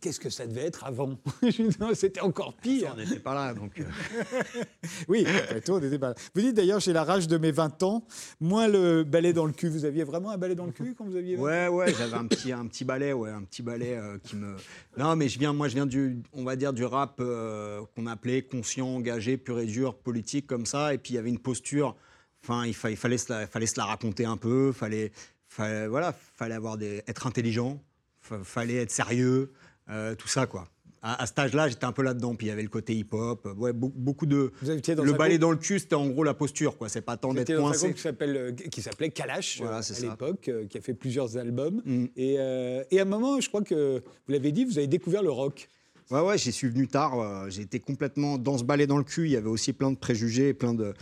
qu'est-ce que ça devait être avant [LAUGHS] C'était encore pire. On n'était pas là. Donc, euh, [LAUGHS] Oui, après tout, on était pas là. Vous dites d'ailleurs, j'ai la rage de mes 20 ans, moins le balai dans le cul. Vous aviez vraiment un balai dans le cul quand vous aviez 20 ans? Ouais, ouais, j'avais un petit, un petit balai, ouais, un petit balai euh, qui me. Non, mais je viens, moi, je viens du, on va dire, du rap euh, qu'on appelait conscient, engagé, pur et dur, politique, comme ça. Et puis il y avait une posture. Enfin, il, fa- il fallait, se la, fallait se la raconter un peu. Fallait, fallait, voilà, fallait avoir des, être intelligent. fa- Fallait être sérieux. Euh, tout ça, quoi. À, à cet âge-là, j'étais un peu là-dedans. Puis il y avait le côté hip-hop. euh, Ouais, be- beaucoup de. Vous étiez dans le balai dans le cul, c'était en gros la posture, quoi. C'est pas tant d'être étiez dans un coincé. groupe qui s'appelle, euh, qui s'appelait Kalash Voilà, à l'époque, qui a fait plusieurs albums. Mm. Et, euh, et à un moment, je crois que vous l'avez dit, vous avez découvert le rock. Ouais, ouais, j'y suis venu tard. J'ai été complètement dans ce balai dans le cul. Il y avait aussi plein de préjugés, plein de,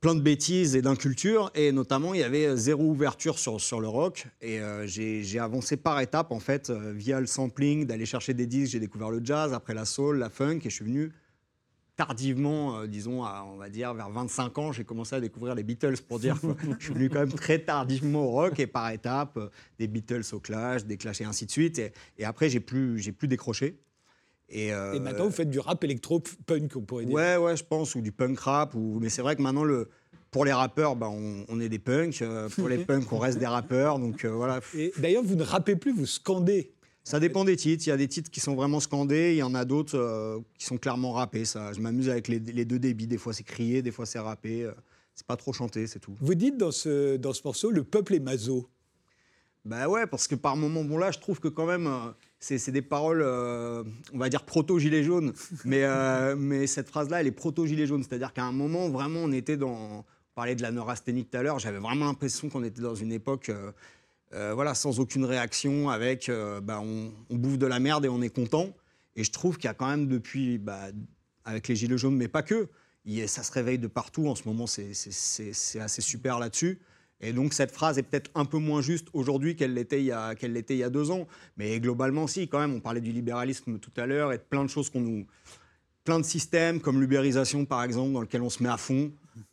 plein de bêtises et d'inculture. Et notamment, il y avait euh, zéro ouverture sur, sur le rock. Et euh, j'ai avancé par étapes, en fait, euh, via le sampling, d'aller chercher des disques. J'ai découvert le jazz, après la soul, la funk. Et je suis venu tardivement, euh, disons, à, on va dire, vers 25 ans, j'ai commencé à découvrir les Beatles, pour dire. quoi. [LAUGHS] je suis venu quand même très tardivement au rock et par étapes, des Beatles au Clash, des Clash et ainsi de suite. Et, et après, j'ai plus, j'ai plus décroché. Et, euh, Et maintenant, vous faites du rap électro-punk, on pourrait dire. Ouais, ouais, je pense, ou du punk rap. Ou... Mais c'est vrai que maintenant, le... pour les rappeurs, bah, on, on est des punks. euh, pour les [LAUGHS] punks, on reste des rappeurs. Donc euh, voilà. Et d'ailleurs, vous ne rappez plus, vous scandez. Ça dépend des titres. Il y a des titres qui sont vraiment scandés. Il y en a d'autres qui sont clairement rappés. Ça. Je m'amuse avec les, les deux débits. Des fois, c'est crié, des fois, c'est rappé. C'est pas trop chanté, c'est tout. Vous dites dans ce, dans ce morceau, le peuple est maso. Bah ouais, parce que par moments, bon là, je trouve que quand même, c'est des paroles, euh, on va dire proto-gilet jaune. mais, euh, [LAUGHS] mais cette phrase-là, elle est proto-gilet jaune. C'est-à-dire qu'à un moment, vraiment, on était dans. On parlait de la neurasthénie tout à l'heure. J'avais vraiment l'impression qu'on était dans une époque. euh, voilà, sans aucune réaction, avec bah, on, on bouffe de la merde et on est content. Et je trouve qu'il y a quand même depuis, bah, avec les gilets jaunes, mais pas que, ça se réveille de partout. En ce moment, c'est assez super là-dessus. Et donc cette phrase est peut-être un peu moins juste aujourd'hui qu'elle l'était il, l'était il y a deux ans. Mais globalement, si, quand même, on parlait du libéralisme tout à l'heure et de plein de choses qu'on nous... Plein de systèmes comme l'ubérisation, par exemple, dans lequel on se met à fond,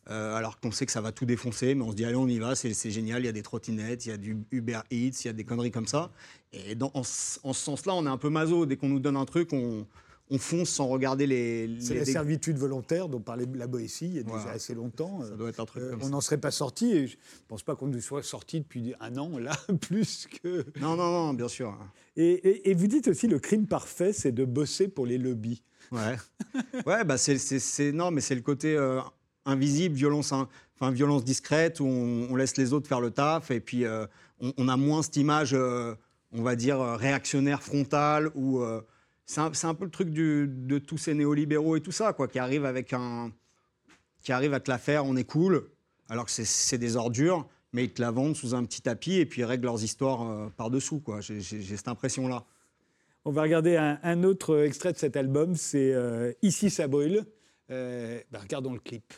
euh, alors qu'on sait que ça va tout défoncer, mais on se dit, allez, on y va, c'est génial, il y a des trottinettes, il y a du Uber Eats, il y a des conneries comme ça. Et dans- en ce sens-là, on est un peu maso. Dès qu'on nous donne un truc, on, on fonce sans regarder les... C'est la servitude volontaire dont parlait la Boétie il y a déjà assez longtemps. Ça doit être un truc Euh, comme on n'en serait pas sorti. Et je ne pense pas qu'on nous soit sorti depuis un an, là, [LAUGHS] plus que. Non, non, non, bien sûr. Et, et- et vous dites aussi le crime parfait, c'est de bosser pour les lobbies. Ouais, [LAUGHS] ouais bah c'est, non, mais c'est le côté euh, invisible, violence, hein, enfin violence discrète où on, on laisse les autres faire le taf et puis euh, on, on a moins cette image, on va dire réactionnaire frontale ou euh, c'est, un, peu le truc de tous ces néolibéraux et tout ça quoi, qui arrivent avec un, qui arrivent à te la faire, on est cool, alors que c'est, des ordures, mais ils te la vendent sous un petit tapis et puis ils règlent leurs histoires euh, par dessous quoi. J'ai, cette impression là. On va regarder un, un autre extrait de cet album, c'est euh, Ici ça brûle. Euh, bah, regardons le clip.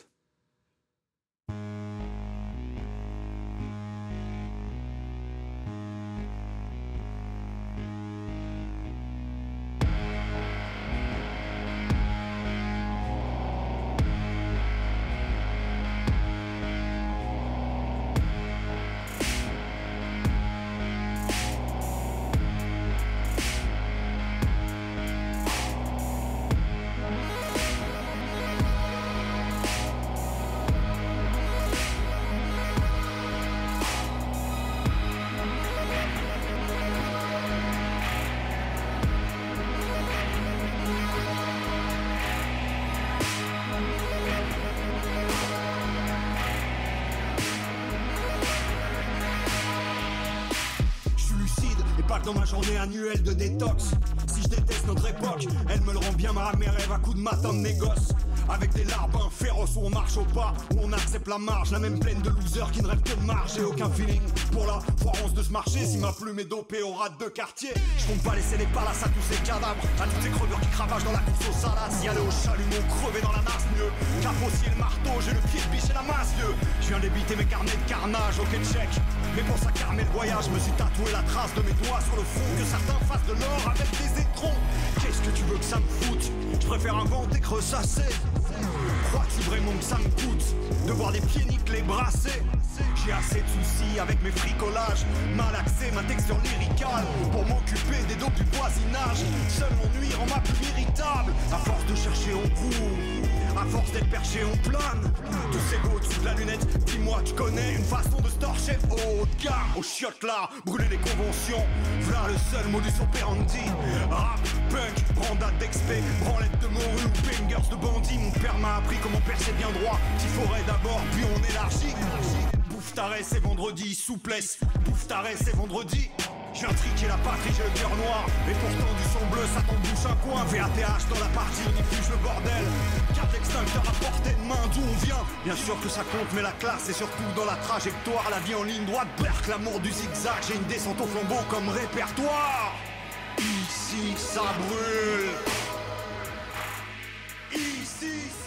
Dans ma journée annuelle de détox. Si je déteste notre époque, elle me le rend bien ma mes rêves à coups de matin de négoce. Avec des larbins féroces où on marche au pas, où on accepte la marge, la même plaine de losers qui ne rêvent que de marge. J'ai aucun feeling pour la foirance de ce marché. Si ma plume est dopée au rat de quartier, je compte pas laisser les palaces à tous ces cadavres, à tous ces creveurs qui cravagent dans la course aux salades. Y aller au chalumeau, crever dans la nasse mieux. Capossier le marteau, j'ai le pied de biche et la masse vieux. Je viens débiter mes carnets de carnage, ok check. Mais pour ça calmer le voyage, je me suis tatoué la trace de mes doigts sur le front. Que certains fassent de l'or avec des étrons. Qu'est-ce que tu veux que ça me foute? Je préfère inventer que ressasser. Crois-tu vraiment que ça me coûte de voir des pieds les brasser J'ai assez de soucis avec mes fricolages, mal axé ma texture lyricale pour m'occuper des dos du voisinage. Seul mon nuire en ma plus irritable, à force de chercher on court. À force d'être perché, on plane. Tous ces gars au-dessus de la lunette, dis-moi, tu connais une façon de se torcher haut de gamme. Au chiottes là, brûler les conventions. Voilà le seul modus operandi. Rap, punk, brandade d'expé, branlette de morue ou bangers de bandits. Mon père m'a appris comment percer bien droit. Forêt d'abord, puis on élargit. Bouffe taré, c'est vendredi. Souplesse, bouffe taré, c'est vendredi. Je viens triquer la patrie, j'ai le cœur noir. Et pourtant du son bleu, ça t'embouche un coin. VATH dans la partie, on diffuse le bordel. Carte extincteur à portée de main, d'où on vient? Bien sûr que ça compte, mais la classe est surtout dans la trajectoire. La vie en ligne droite, berk l'amour du zigzag. J'ai une descente au flambeau comme répertoire. Ici, ça brûle. Ici, ça brûle.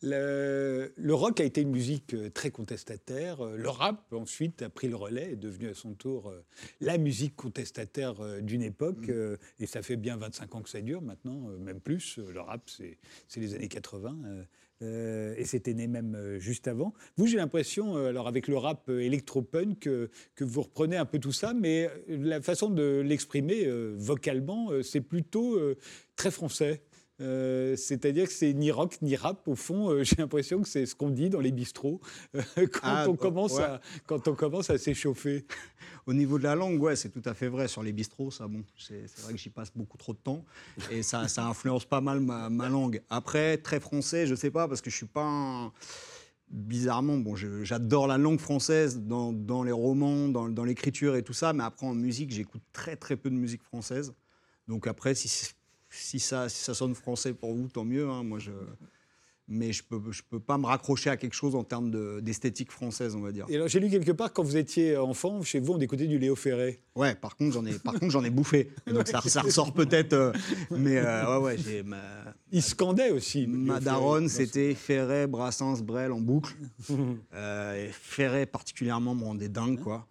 Le, le rock a été une musique euh, très contestataire. Euh, Le rap, ensuite, a pris le relais, est devenu à son tour euh, la musique contestataire euh, d'une époque. euh, Et ça fait bien 25 ans que ça dure maintenant, même plus. Le rap, c'est les années 80. euh, et c'était né même euh, juste avant. Vous, j'ai l'impression, euh, alors avec le rap électropunk, euh, que vous reprenez un peu tout ça, mais la façon de l'exprimer vocalement, c'est plutôt très français. Euh, C'est-à-dire que c'est ni rock ni rap. Au fond, euh, [LAUGHS] j'ai l'impression que c'est ce qu'on dit dans les bistrots euh, [LAUGHS] quand, Ah, on commence ouais. à, quand on commence à s'échauffer. [LAUGHS] Au niveau de la langue, ouais, c'est tout à fait vrai. Sur les bistrots, ça, bon, c'est c'est vrai que j'y passe beaucoup trop de temps et ça, ça influence pas mal ma, ma langue. Après, très français, je sais pas parce que je suis pas un- bizarrement, bon, je- j'adore la langue française dans, dans les romans, dans, dans l'écriture et tout ça, mais après en musique, j'écoute très très peu de musique française. Donc après, si, c'est- si, ça, si ça sonne français pour vous, tant mieux. hein, moi, je, mais je peux, je peux pas me raccrocher à quelque chose en termes de- d'esthétique française, on va dire. Et j'ai lu quelque part, quand vous étiez enfant, chez vous, on écoutait du Léo Ferré. Ouais, par contre, j'en ai, par contre, j'en ai bouffé. [LAUGHS] Donc ça, ça ressort peut-être. euh, mais euh, ouais, ouais, j'ai ma, Il scandait aussi. Ma Ferré, daronne, c'était Ferret, Brassens, Brel en boucle. [LAUGHS] Euh, et Ferret particulièrement me rendait dingue, quoi.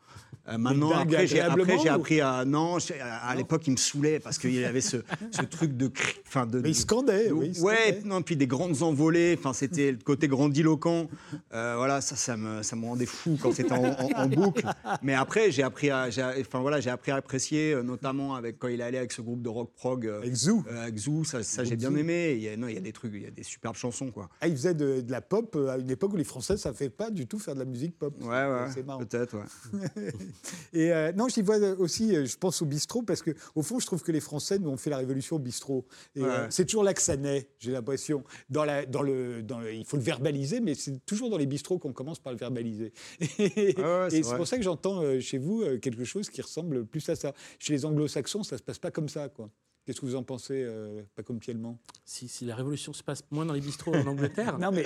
Euh, maintenant, après, j'ai, appris à. Non, à, à l'époque, il me saoulait parce qu'il avait ce, [LAUGHS] ce truc de. cri- Enfin, de, Mais il scandait, de- oui. il ouais, scandait. non, puis des grandes envolées. Enfin, c'était le côté grandiloquent. Euh, voilà, ça, ça me, ça me rendait fou quand c'était en, en- en boucle. Mais après, j'ai appris à, enfin voilà, j'ai appris à apprécier, euh, notamment avec quand il allait avec ce groupe de rock prog. Avec euh, avec Zou, ça, ça, j'ai bien aimé. Il y a, non, il y a des trucs, il y a des superbes chansons, quoi. Ah, il faisait de, de la pop à une époque où les Français ne savaient pas du tout faire de la musique pop. Ouais, ouais, C'est marrant. peut-être, ouais. [LAUGHS] Et euh, non, j'y vois aussi, euh, je pense au bistrot, parce que au fond, je trouve que les Français nous ont fait la révolution au bistrot. Et Ouais. euh, c'est toujours là que ça naît, j'ai l'impression. Dans la, dans le, dans le- il faut le verbaliser, mais c'est toujours dans les bistrots qu'on commence par le verbaliser. [LAUGHS] Et, Ah ouais, et c'est pour ça que j'entends euh, chez vous euh, quelque chose qui ressemble plus à ça. Chez les anglo-saxons, ça se passe pas comme ça, quoi. Qu'est-ce que vous en pensez, euh, pas comme Piellement Si, si la révolution se passe moins dans les bistrots en Angleterre. [LAUGHS] Non, [LAUGHS] mais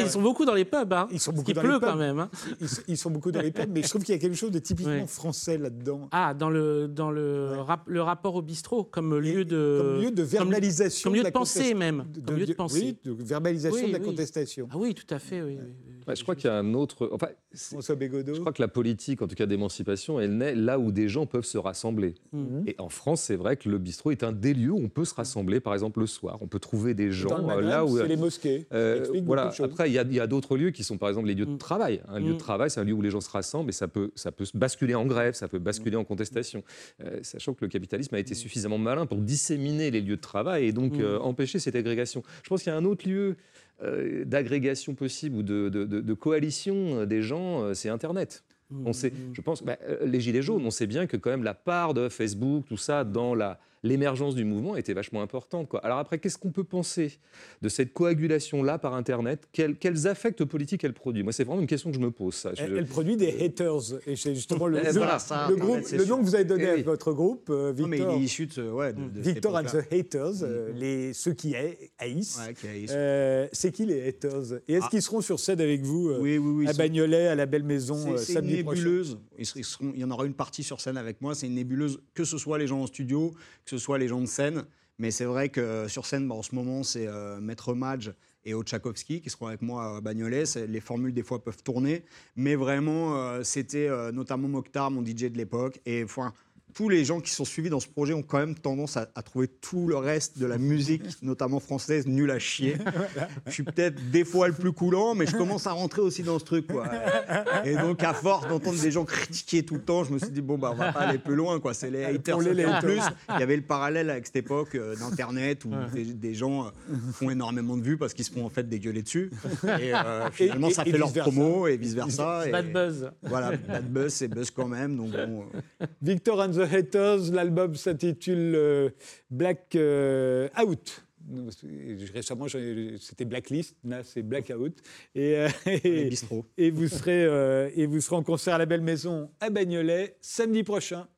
ils sont beaucoup dans les pubs. Hein. Ils sont beaucoup dans pleut les pubs. quand même. hein. ils, sont- ils sont beaucoup dans les pubs, mais je trouve qu'il y a quelque chose de typiquement Ouais. français là-dedans. Ah, dans le, dans le, Ouais. rap- le rapport au bistrot, comme lieu de. comme lieu de verbalisation. Comme lieu de pensée même. Comme lieu de pensée. Oui, de verbalisation Oui, de la oui. contestation. Ah oui, tout à fait. Oui. Ouais, je crois qu'il y a un autre. Enfin, François Bégodeau. je crois que la politique, en tout cas d'émancipation, elle naît là où des gens peuvent se rassembler. Mhm. Et en France, c'est vrai que le bistrot est un des lieux où on peut se rassembler, par exemple le soir. On peut trouver des Dans gens le euh, Maghreb, là où. c'est les mosquées. Euh, voilà. Après, il y a, d'autres lieux qui sont par exemple les lieux de Mm. travail. Un lieu de travail, c'est un lieu où les gens se rassemblent et ça peut, ça peut basculer en grève, ça peut basculer en contestation. Euh, sachant que le capitalisme a été suffisamment malin pour disséminer les lieux de travail et donc euh, empêcher cette agrégation. Je pense qu'il y a un autre lieu euh, d'agrégation possible ou de, de- de- de coalition euh, des gens, euh, c'est Internet. On sait, je pense, bah, les gilets jaunes, on sait bien que quand même la part de Facebook, tout ça, dans la l'émergence du mouvement était vachement importante. Quoi. Alors après, qu'est-ce qu'on peut penser de cette coagulation-là par Internet? Quels, quels affects politiques elle produit? Moi, c'est vraiment une question que je me pose. Ça. Je- Elle, elle produit des haters. Et c'est justement le, Eh, le- voilà, ça, le Internet, groupe, c'est le sûr. nom que vous avez donné Eh à oui. votre groupe, euh, Non, mais il Victor. est issu de, ouais, de, de cette Victor and the Haters, euh, les, ceux qui haï- haïssent. Ouais, qui Euh, c'est qui les haters? Et est-ce Ah. qu'ils seront sur scène avec vous euh, oui, oui, oui. à Bagnolet, à la Belle Maison, C'est- euh, C'est une nébuleuse. Ils seront- il y en aura une partie sur scène avec moi. C'est une nébuleuse, que ce soit les gens en studio, que ce soit les gens de scène. Mais c'est vrai que euh, sur scène, bah, en ce moment, c'est euh, Maître Madge et Otchakowski qui seront avec moi à Bagnolet. Les formules, des fois, peuvent tourner. Mais vraiment, euh, c'était euh, notamment Mokhtar, mon DJ de l'époque. Et enfin, tous les gens qui sont suivis dans ce projet ont quand même tendance à, à trouver tout le reste de la musique, [LAUGHS] notamment française, nul à chier. [LAUGHS] Je suis peut-être des fois le plus coulant, mais je commence à rentrer aussi dans ce truc. Quoi. Et donc, à force d'entendre des gens critiquer tout le temps, je me suis dit, bon, bah, on va pas aller plus loin. quoi. C'est les haters. Les en plus, il y avait le parallèle avec cette époque euh, d'Internet où des, des gens euh, font énormément de vues parce qu'ils se font en fait dégueuler dessus. Et euh, finalement, et- ça et fait leur promo et vice-versa. Bad buzz. Voilà, bad buzz, c'est buzz quand même. Donc, bon, Victor and the Haters, l'album s'intitule euh, Black euh, Out. Récemment, c'était Blacklist, là c'est Blackout. Et, euh, et vous serez, euh, et vous serez en concert à la Belle Maison à Bagnolet samedi prochain.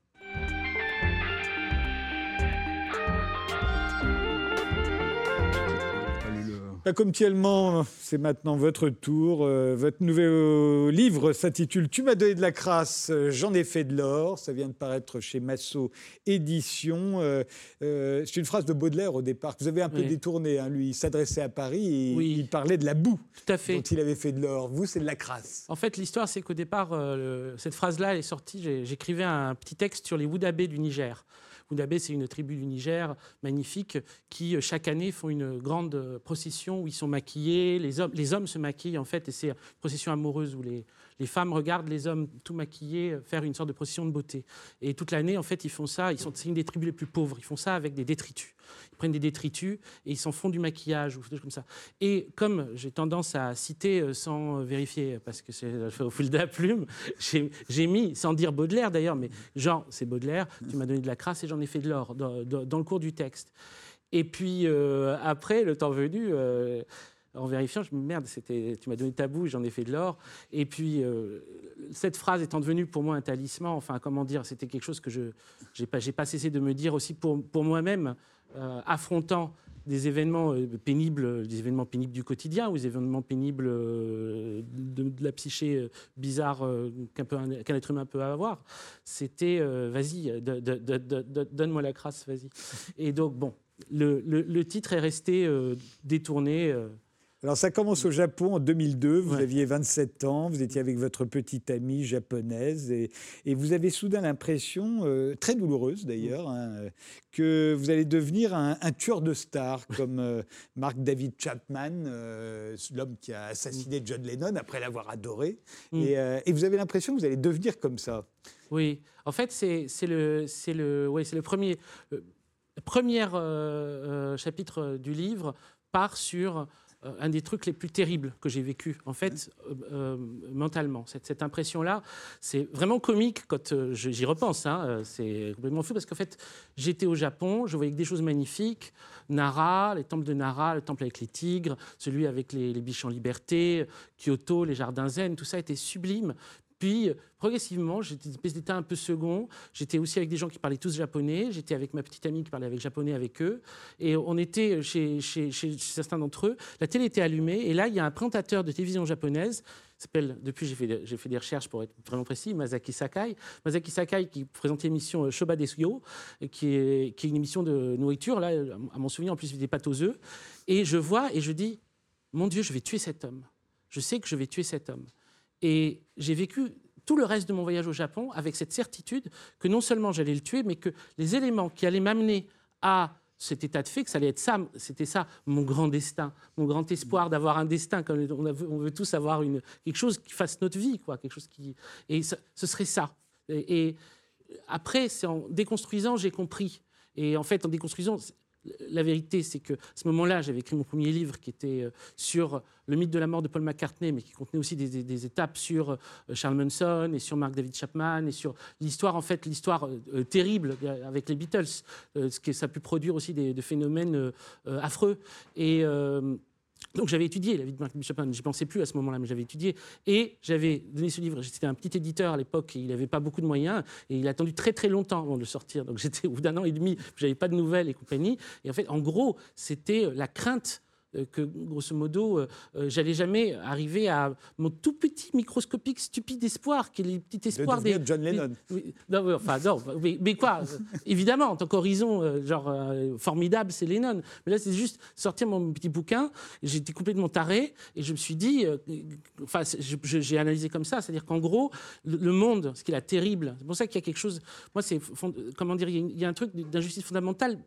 Comme Tielman, c'est maintenant votre tour. Euh, votre nouveau livre s'intitule Tu m'as donné de la crasse, j'en ai fait de l'or. Ça vient de paraître chez Massot Éditions. Euh, euh, c'est une phrase de Baudelaire au départ que vous avez un peu Oui. détournée. hein. Lui, il s'adressait à Paris et Oui. il parlait de la boue Tout à fait. dont il avait fait de l'or. Vous, c'est de la crasse. En fait, l'histoire, c'est qu'au départ, le- cette phrase-là elle est sortie. J'écrivais un petit texte sur les Woudabés du Niger. Woudabés, c'est une tribu du Niger magnifique qui, euh, chaque année, font une grande euh, procession où ils sont maquillés. Les hommes, les hommes se maquillent, en fait, et c'est une procession amoureuse où les, les femmes regardent les hommes tout maquillés euh, faire une sorte de procession de beauté. Et toute l'année, en fait, ils font ça. Ils sont, c'est une des tribus les plus pauvres. Ils font ça avec des détritus. Ils prennent des détritus et ils s'en font du maquillage ou des choses comme ça. Et comme j'ai tendance à citer euh, sans vérifier, parce que c'est fais au fil de la plume, [LAUGHS] j'ai mis, sans dire Baudelaire d'ailleurs, mais genre, c'est Baudelaire, tu m'as donné de la crasse et j'en ai fait de l'or dans, le cours du texte. Et puis euh, après, le temps venu, euh, en vérifiant, je me merde, c'était, tu m'as donné ta boue, j'en ai fait de l'or. Et puis, euh, cette phrase étant devenue pour moi un talisman, enfin, comment dire, c'était quelque chose que je n'ai pas, pas cessé de me dire aussi pour, pour moi-même, euh, affrontant des événements euh, pénibles, des événements pénibles du quotidien ou des événements pénibles de, la psyché bizarre qu'un peu être humain peut avoir. C'était, vas-y, donne-moi la crasse, vas-y. Et donc, bon, le, le- titre est resté détourné. Alors ça commence au Japon en 2002, vous Ouais. aviez 27 ans, vous étiez avec votre petite amie japonaise et, et vous avez soudain l'impression, euh, très douloureuse d'ailleurs, hein, euh, que vous allez devenir un, un tueur de stars [LAUGHS] comme euh, Mark David Chapman, euh, l'homme qui a assassiné John Lennon après l'avoir adoré. Mm. Et, euh, et vous avez l'impression que vous allez devenir comme ça. Oui, en fait, c'est le, c'est le, ouais, c'est le premier, premier chapitre du livre part sur un des trucs les plus terribles que j'ai vécu, en fait, euh, euh, mentalement. Cette, cette impression-là, c'est vraiment comique quand euh, j'y repense. hein, euh, c'est complètement fou parce qu'en fait, j'étais au Japon, je voyais que des choses magnifiques. Nara, les temples de Nara, le temple avec les tigres, celui avec les, les biches en liberté, Kyoto, les jardins zen, tout ça était sublime. Puis, progressivement, j'étais un peu second. J'étais aussi avec des gens qui parlaient tous japonais. J'étais avec ma petite amie qui parlait avec japonais avec eux. Et on était chez, certains d'entre eux. La télé était allumée. Et là, il y a un présentateur de télévision japonaise. s'appelle, depuis, j'ai fait, des- recherches pour être vraiment précis, Masaki Sakai. Masaki Sakai qui présentait l'émission euh, Shoba Desuyo, qui est, une émission de nourriture. Là, à mon souvenir, en plus, il des pâtes aux œufs. Et je vois et je dis, mon Dieu, je vais tuer cet homme. Je sais que je vais tuer cet homme. Et j'ai vécu tout le reste de mon voyage au Japon avec cette certitude que non seulement j'allais le tuer, mais que les éléments qui allaient m'amener à cet état de fait, que ça allait être ça, c'était ça mon grand destin, mon grand espoir d'avoir un destin, comme on, veut tous avoir quelque chose qui fasse notre vie, quoi, quelque chose qui, et ce serait ça. Et, et après, c'est en déconstruisant, j'ai compris. Et en fait, en déconstruisant, la vérité, c'est que à ce moment-là, j'avais écrit mon premier livre qui était euh, sur le mythe de la mort de Paul McCartney, mais qui contenait aussi des, étapes sur euh, Charles Manson et sur Mark David Chapman et sur l'histoire, en fait, l'histoire euh, terrible avec les Beatles, ce que ça a pu produire aussi des, phénomènes affreux. Et donc j'avais étudié la vie de David Chapman, j'y pensais plus à ce moment-là, mais j'avais étudié. Et j'avais donné ce livre, c'était un petit éditeur à l'époque, il n'avait pas beaucoup de moyens, et il a attendu très très longtemps avant de le sortir. Donc [LAUGHS] j'étais au bout d'un an et demi, j'avais pas de nouvelles et compagnie. Et en fait, en gros, c'était la crainte que, grosso modo, euh, euh, j'allais jamais arriver à mon tout petit microscopique stupide espoir, qui est le petit De espoir des... devenir John Lennon. Oui, non, oui, enfin, non, mais, mais quoi euh, Évidemment, en tant qu'horizon, euh, genre euh, formidable, c'est Lennon. Mais là, c'est juste sortir mon petit bouquin. J'étais complètement taré et je me suis dit, euh, enfin, j'ai analysé comme ça, c'est-à-dire qu'en gros, le, monde, ce qui est la terrible, c'est pour ça qu'il y a quelque chose. Moi, c'est comment dire, a il y, a un truc d'injustice fondamentale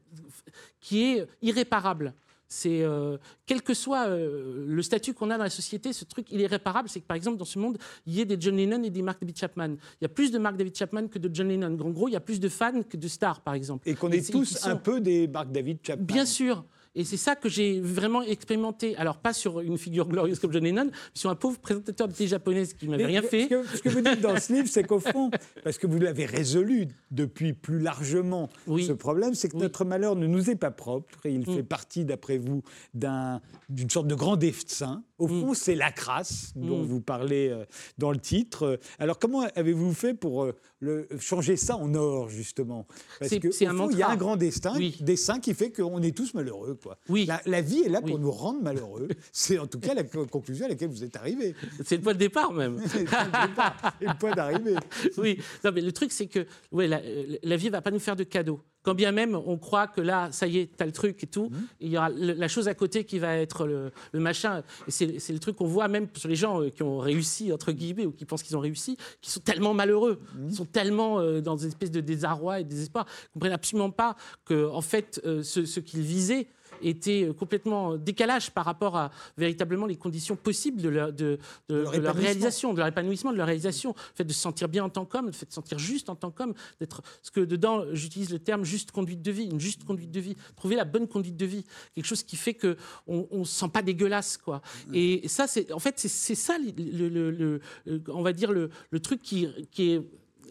qui est irréparable. C'est euh, quel que soit euh, le statut qu'on a dans la société, ce truc il est réparable. C'est que par exemple dans ce monde, il y ait des John Lennon et des Mark David Chapman. Il y a plus de Mark David Chapman que de John Lennon. En gros, il y a plus de fans que de stars, par exemple. Et qu'on est tous sont- un peu des Mark David Chapman. Bien sûr. Et c'est ça que j'ai vraiment expérimenté. Alors, pas sur une figure glorieuse comme John Lennon, mais sur un pauvre présentateur de télé japonaise qui n'avait rien ce fait. que- Ce que, vous dites dans ce livre, c'est qu'au fond, parce que vous l'avez résolu depuis plus largement Oui. ce problème, c'est que Oui. notre malheur ne nous est pas propre. Et il Mm. fait partie, d'après vous, d'un- d'une sorte de grand destin. Au Mm. fond, c'est la crasse dont Mm. vous parlez euh, dans le titre. Alors, comment avez-vous fait pour euh, le, changer ça en or, justement? Parce C'est- que c'est au un fond, il y a un grand destin, Oui. destin qui fait qu'on est tous malheureux. Quoi. Oui. La, la vie est là pour Oui. nous rendre malheureux. [LAUGHS] C'est en tout cas la co- conclusion à laquelle vous êtes arrivé. C'est le point de départ même. [LAUGHS] Et le point d'arrivée. [LAUGHS] oui, non, mais le truc, c'est que ouais, la, la vie va pas nous faire de cadeaux. Quand bien même on croit que là, ça y est, tu as le truc et tout, Mhm. il y aura le- la chose à côté qui va être le, le machin. Et c'est le truc qu'on voit même sur les gens euh, qui ont réussi, entre guillemets, ou qui pensent qu'ils ont réussi, qui sont tellement malheureux, Mhm. qui sont tellement euh, dans une espèce de désarroi et de désespoir, qu'ils ne comprennent absolument pas que, en fait, euh, ce, ce qu'ils visaient était euh, complètement en décalage par rapport à véritablement les conditions possibles de leur, de, de- leur de leur épanouissement. réalisation, de leur épanouissement, de leur réalisation, le fait de se sentir bien en tant qu'homme, le fait de se sentir juste en tant qu'homme, d'être ce que dedans j'utilise le terme juste conduite de vie, une juste conduite de vie, trouver la bonne conduite de vie, quelque chose qui fait que on, on se sent pas dégueulasse quoi. Et ça c'est en fait c'est ça le, le- le- le- le- on va dire le, le truc qui, qui est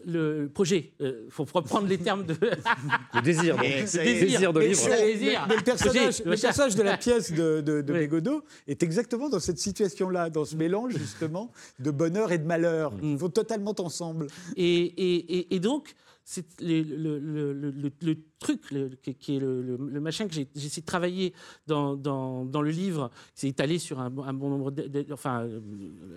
le projet, il faut reprendre les termes de Le désir, donc. Le désir de Mais, c'est- mais- désir. mais le personnage, le personnage de la pièce de, de, de [LAUGHS] Oui. Bégodeau est exactement dans cette situation-là, dans ce mélange justement de bonheur et de malheur. Ils vont totalement ensemble. Et, et- et- et donc, c'est le, le- le- truc le- qui est le, machin que j'ai essayé de travailler dans, dans- dans le livre, qui s'est étalé sur un, bon- un bon nombre de, Enfin, euh,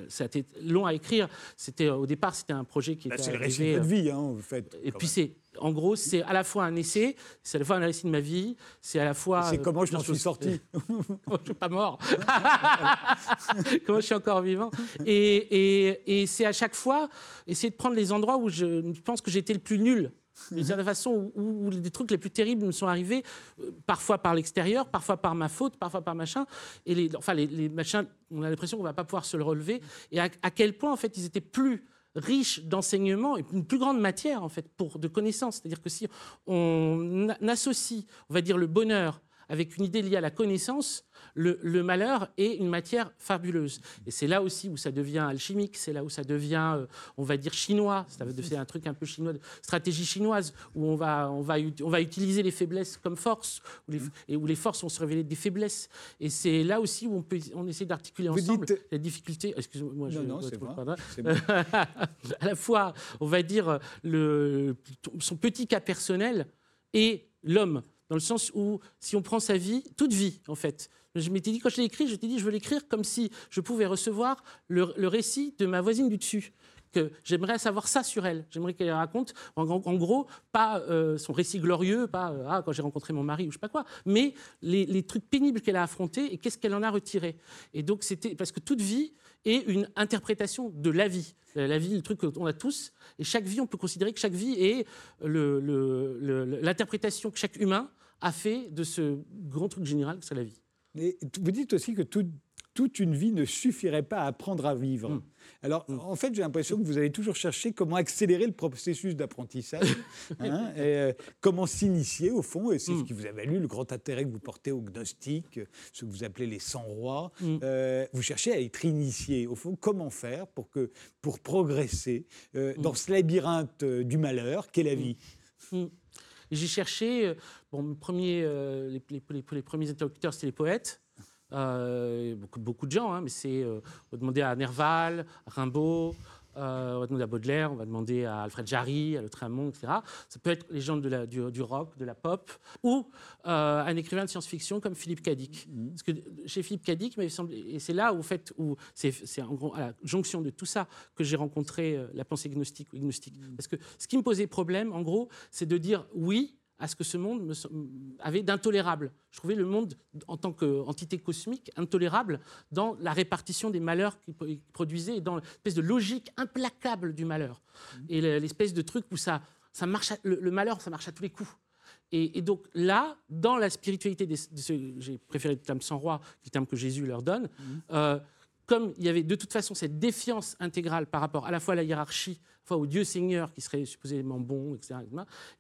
ça a été long à écrire. C'était Au départ, c'était un projet qui Bah, était c'est le récit de euh, vie, hein, en fait. Et quand puis même. c'est, en gros, c'est à la fois un essai, c'est à la fois un récit de ma vie, c'est à la fois. C'est euh, comment je m'en suis sorti. [LAUGHS] je suis pas mort. [LAUGHS] Comment je suis encore vivant. Et, et- et c'est à chaque fois essayer de prendre les endroits où je pense que été le plus nul. D'une certaine façon, où, où les trucs les plus terribles me sont arrivés, euh, parfois par l'extérieur, parfois par ma faute, parfois par machin. Et les, enfin, les, les machins, on a l'impression qu'on va pas pouvoir se le relever. Et à, à quel point, en fait, ils étaient plus riches d'enseignements et une plus grande matière, en fait, pour, de connaissances. C'est-à-dire que si on associe, on va dire, le bonheur avec une idée liée à la connaissance, le, le malheur est une matière fabuleuse. Et c'est là aussi où ça devient alchimique, c'est là où ça devient, euh, on va dire, chinois. Ça un truc un peu chinois, stratégie chinoise, où on va, on va, on va utiliser les faiblesses comme force, où les, et où les forces vont se révéler des faiblesses. Et c'est là aussi où on, peut, on essaie d'articuler ensemble dites- la difficulté. Excusez-moi, je Non, non, c'est [LAUGHS] bon. à la fois, on va dire, le, son petit cas personnel et l'homme, dans le sens où, si on prend sa vie, toute vie, en fait. Je m'étais dit, quand je l'ai écrit, je t'ai dit, je veux l'écrire comme si je pouvais recevoir le, le récit de ma voisine du dessus. Que j'aimerais savoir ça sur elle. J'aimerais qu'elle raconte, en, gros, pas euh, son récit glorieux, pas euh, ah, quand j'ai rencontré mon mari ou je sais pas quoi, mais les, trucs pénibles qu'elle a affrontés et qu'est-ce qu'elle en a retiré. Et donc, c'était parce que toute vie est une interprétation de la vie. La la vie, le truc qu'on a tous, et chaque vie, on peut considérer que chaque vie est l'interprétation que chaque humain a fait de ce grand truc général que c'est la vie. Et vous dites aussi que toute toute une vie ne suffirait pas à apprendre à vivre. Mm. Alors, en fait, j'ai l'impression que vous avez toujours cherché comment accélérer le processus d'apprentissage, [LAUGHS] hein, et, euh, comment s'initier au fond, et c'est ce Mm. qui vous a valu le grand intérêt que vous portez au gnostique, ce que vous appelez les 100 rois. Euh, vous cherchez à être initié, au fond, comment faire pour, que, pour progresser euh, dans ce labyrinthe du malheur qu'est la vie? J'ai cherché, bon, mes premiers, les, les- les- les premiers interlocuteurs, c'était les poètes. Euh, beaucoup, beaucoup de gens, hein, mais c'est, euh, on va demander à Nerval, à Rimbaud, euh, on va demander à Baudelaire, on va demander à Alfred Jarry, à Le Tramont, etc. Ça peut être les gens de la- du, du rock, de la pop, ou un écrivain de science-fiction comme Philippe Cadic. Parce que chez Philippe Cadic, il m'avait semblé- et c'est là où, en fait, où c'est, en gros à la jonction de tout ça que j'ai rencontré la pensée gnostique ou agnostique. Parce que ce qui me posait problème, en gros, c'est de dire oui à ce que ce monde me avait d'intolérable. Je trouvais le monde, en tant qu'entité cosmique, intolérable dans la répartition des malheurs qu'il pro- qu'il produisait et dans l'espèce de logique implacable du malheur. Et le- l'espèce de truc où ça, ça marche à- le, le malheur, ça marche à tous les coups. Et, et donc là, dans la spiritualité, des, de ce- j'ai préféré le terme sans roi, le terme que Jésus leur donne, euh, comme il y avait de toute façon cette défiance intégrale par rapport à la fois à la hiérarchie, fois au Dieu Seigneur qui serait supposément bon, etc.,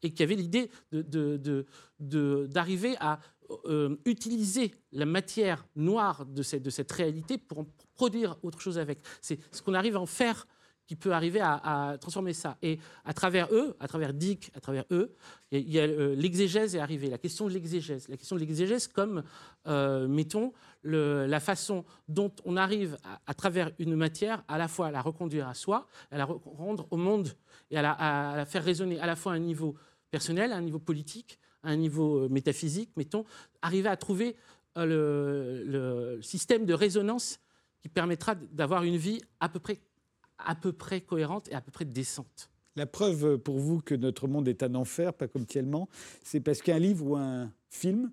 et qu'il y avait l'idée de- de- de- de- d'arriver à euh, utiliser la matière noire de cette, de cette réalité pour en produire autre chose avec. C'est ce qu'on arrive à en faire qui peut arriver à, transformer ça. Et à travers eux, à travers Dick, à travers eux, euh, l'exégèse est arrivée, la question de l'exégèse. La question de l'exégèse comme, euh, mettons, la façon dont on arrive, à, travers une matière, à la fois à la reconduire à soi, à la re- rendre au monde, et à la, faire résonner à la fois à un niveau personnel, à un niveau politique, à un niveau euh, métaphysique, mettons, arriver à trouver le système de résonance qui permettra d'avoir une vie à peu près à peu près cohérente et à peu près décente. La preuve pour vous que notre monde est un enfer, pas comme tellement, c'est parce qu'un livre ou un film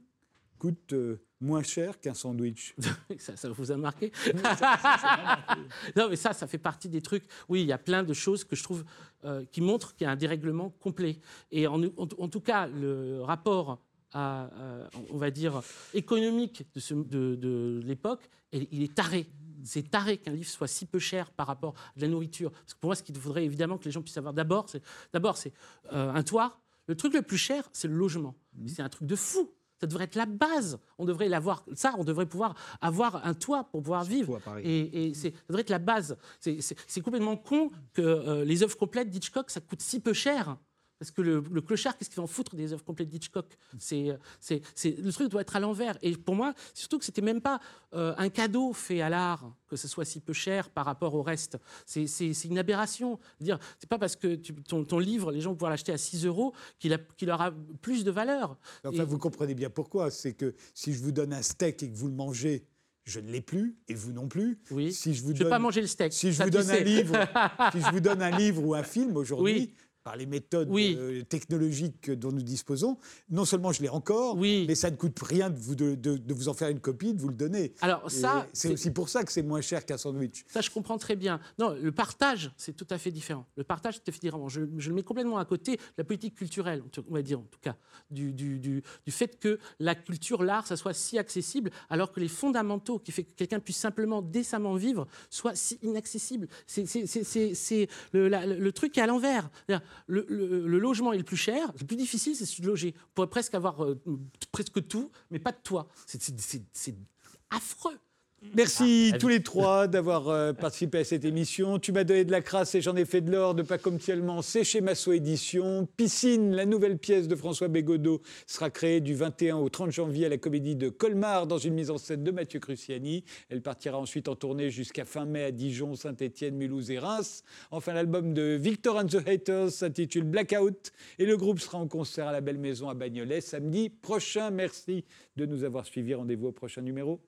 coûte euh, moins cher qu'un sandwich. [LAUGHS] ça, ça vous a marqué? [LAUGHS] Non, mais ça, ça fait partie des trucs. Oui, il y a plein de choses que je trouve euh, qui montrent qu'il y a un dérèglement complet. Et en, en- en tout cas, le rapport à, euh, on va dire, économique de, ce- de- de l'époque, il est taré. C'est taré qu'un livre soit si peu cher par rapport à de la nourriture. Parce que pour moi, ce qu'il faudrait évidemment que les gens puissent avoir d'abord, c'est d'abord c'est euh, un toit. Le truc le plus cher, c'est le logement. C'est un truc de fou. Ça devrait être la base. On devrait l'avoir. Ça, on devrait pouvoir avoir un toit pour pouvoir vivre. Et, et c'est- ça devrait être la base. C'est- C'est c'est complètement con que euh, les œuvres complètes d'Hitchcock, ça coûte si peu cher. Parce que le, le clochard, qu'est-ce qu'il va en foutre des œuvres complètes d'Hitchcock? C'est, c'est, c'est- Le truc doit être à l'envers. Et pour moi, surtout que c'était même pas euh, un cadeau fait à l'art que ce soit si peu cher par rapport au reste. C'est, c'est- c'est une aberration. Dire, c'est pas parce que tu- ton, ton livre, les gens vont pouvoir l'acheter à 6 euros qu'il, a, qu'il aura plus de valeur. Enfin, Et- vous comprenez bien pourquoi. C'est que si je vous donne un steak et que vous le mangez, je ne l'ai plus, et vous non plus. Oui. Si je vous Je ne vais donne, pas manger le steak. si je vous donne un livre, [LAUGHS] si je vous donne un livre ou un film aujourd'hui, Oui. Par les méthodes Oui. euh, technologiques dont nous disposons, non seulement je l'ai encore, Oui. mais ça ne coûte rien de vous, de, de- de vous en faire une copie, de vous le donner. Alors ça, c'est aussi pour ça que c'est moins cher qu'un sandwich. Ça, je comprends très bien. Non, le partage, c'est tout à fait différent. Le partage, c'est tout à fait différent. Je, je le mets complètement à côté de la politique culturelle, on va dire en tout cas, du, du- du- du fait que la culture, l'art, ça soit si accessible, alors que les fondamentaux qui fait que quelqu'un puisse simplement décemment vivre soient si inaccessibles. C'est le, le truc est à l'envers. Le, logement est le plus cher, le plus difficile, c'est de se loger. On pourrait presque avoir euh, presque tout, mais pas de toit. C'est affreux. Merci Ah, tous les trois d'avoir euh, participé à cette émission. Tu m'as donné de la crasse et j'en ai fait de l'or, de pas comme tellement. C'est chez Massot Édition. Piscine, la nouvelle pièce de François Bégodeau, sera créée du 21 au 30 janvier à la Comédie de Colmar dans une mise en scène de Mathieu Cruciani. Elle partira ensuite en tournée jusqu'à fin mai à Dijon, Saint-Étienne, Mulhouse et Reims. Enfin, l'album de Victor and the Haters s'intitule Blackout et le groupe sera en concert à la Belle Maison à Bagnolet samedi prochain. Merci de nous avoir suivis. Rendez-vous au prochain numéro.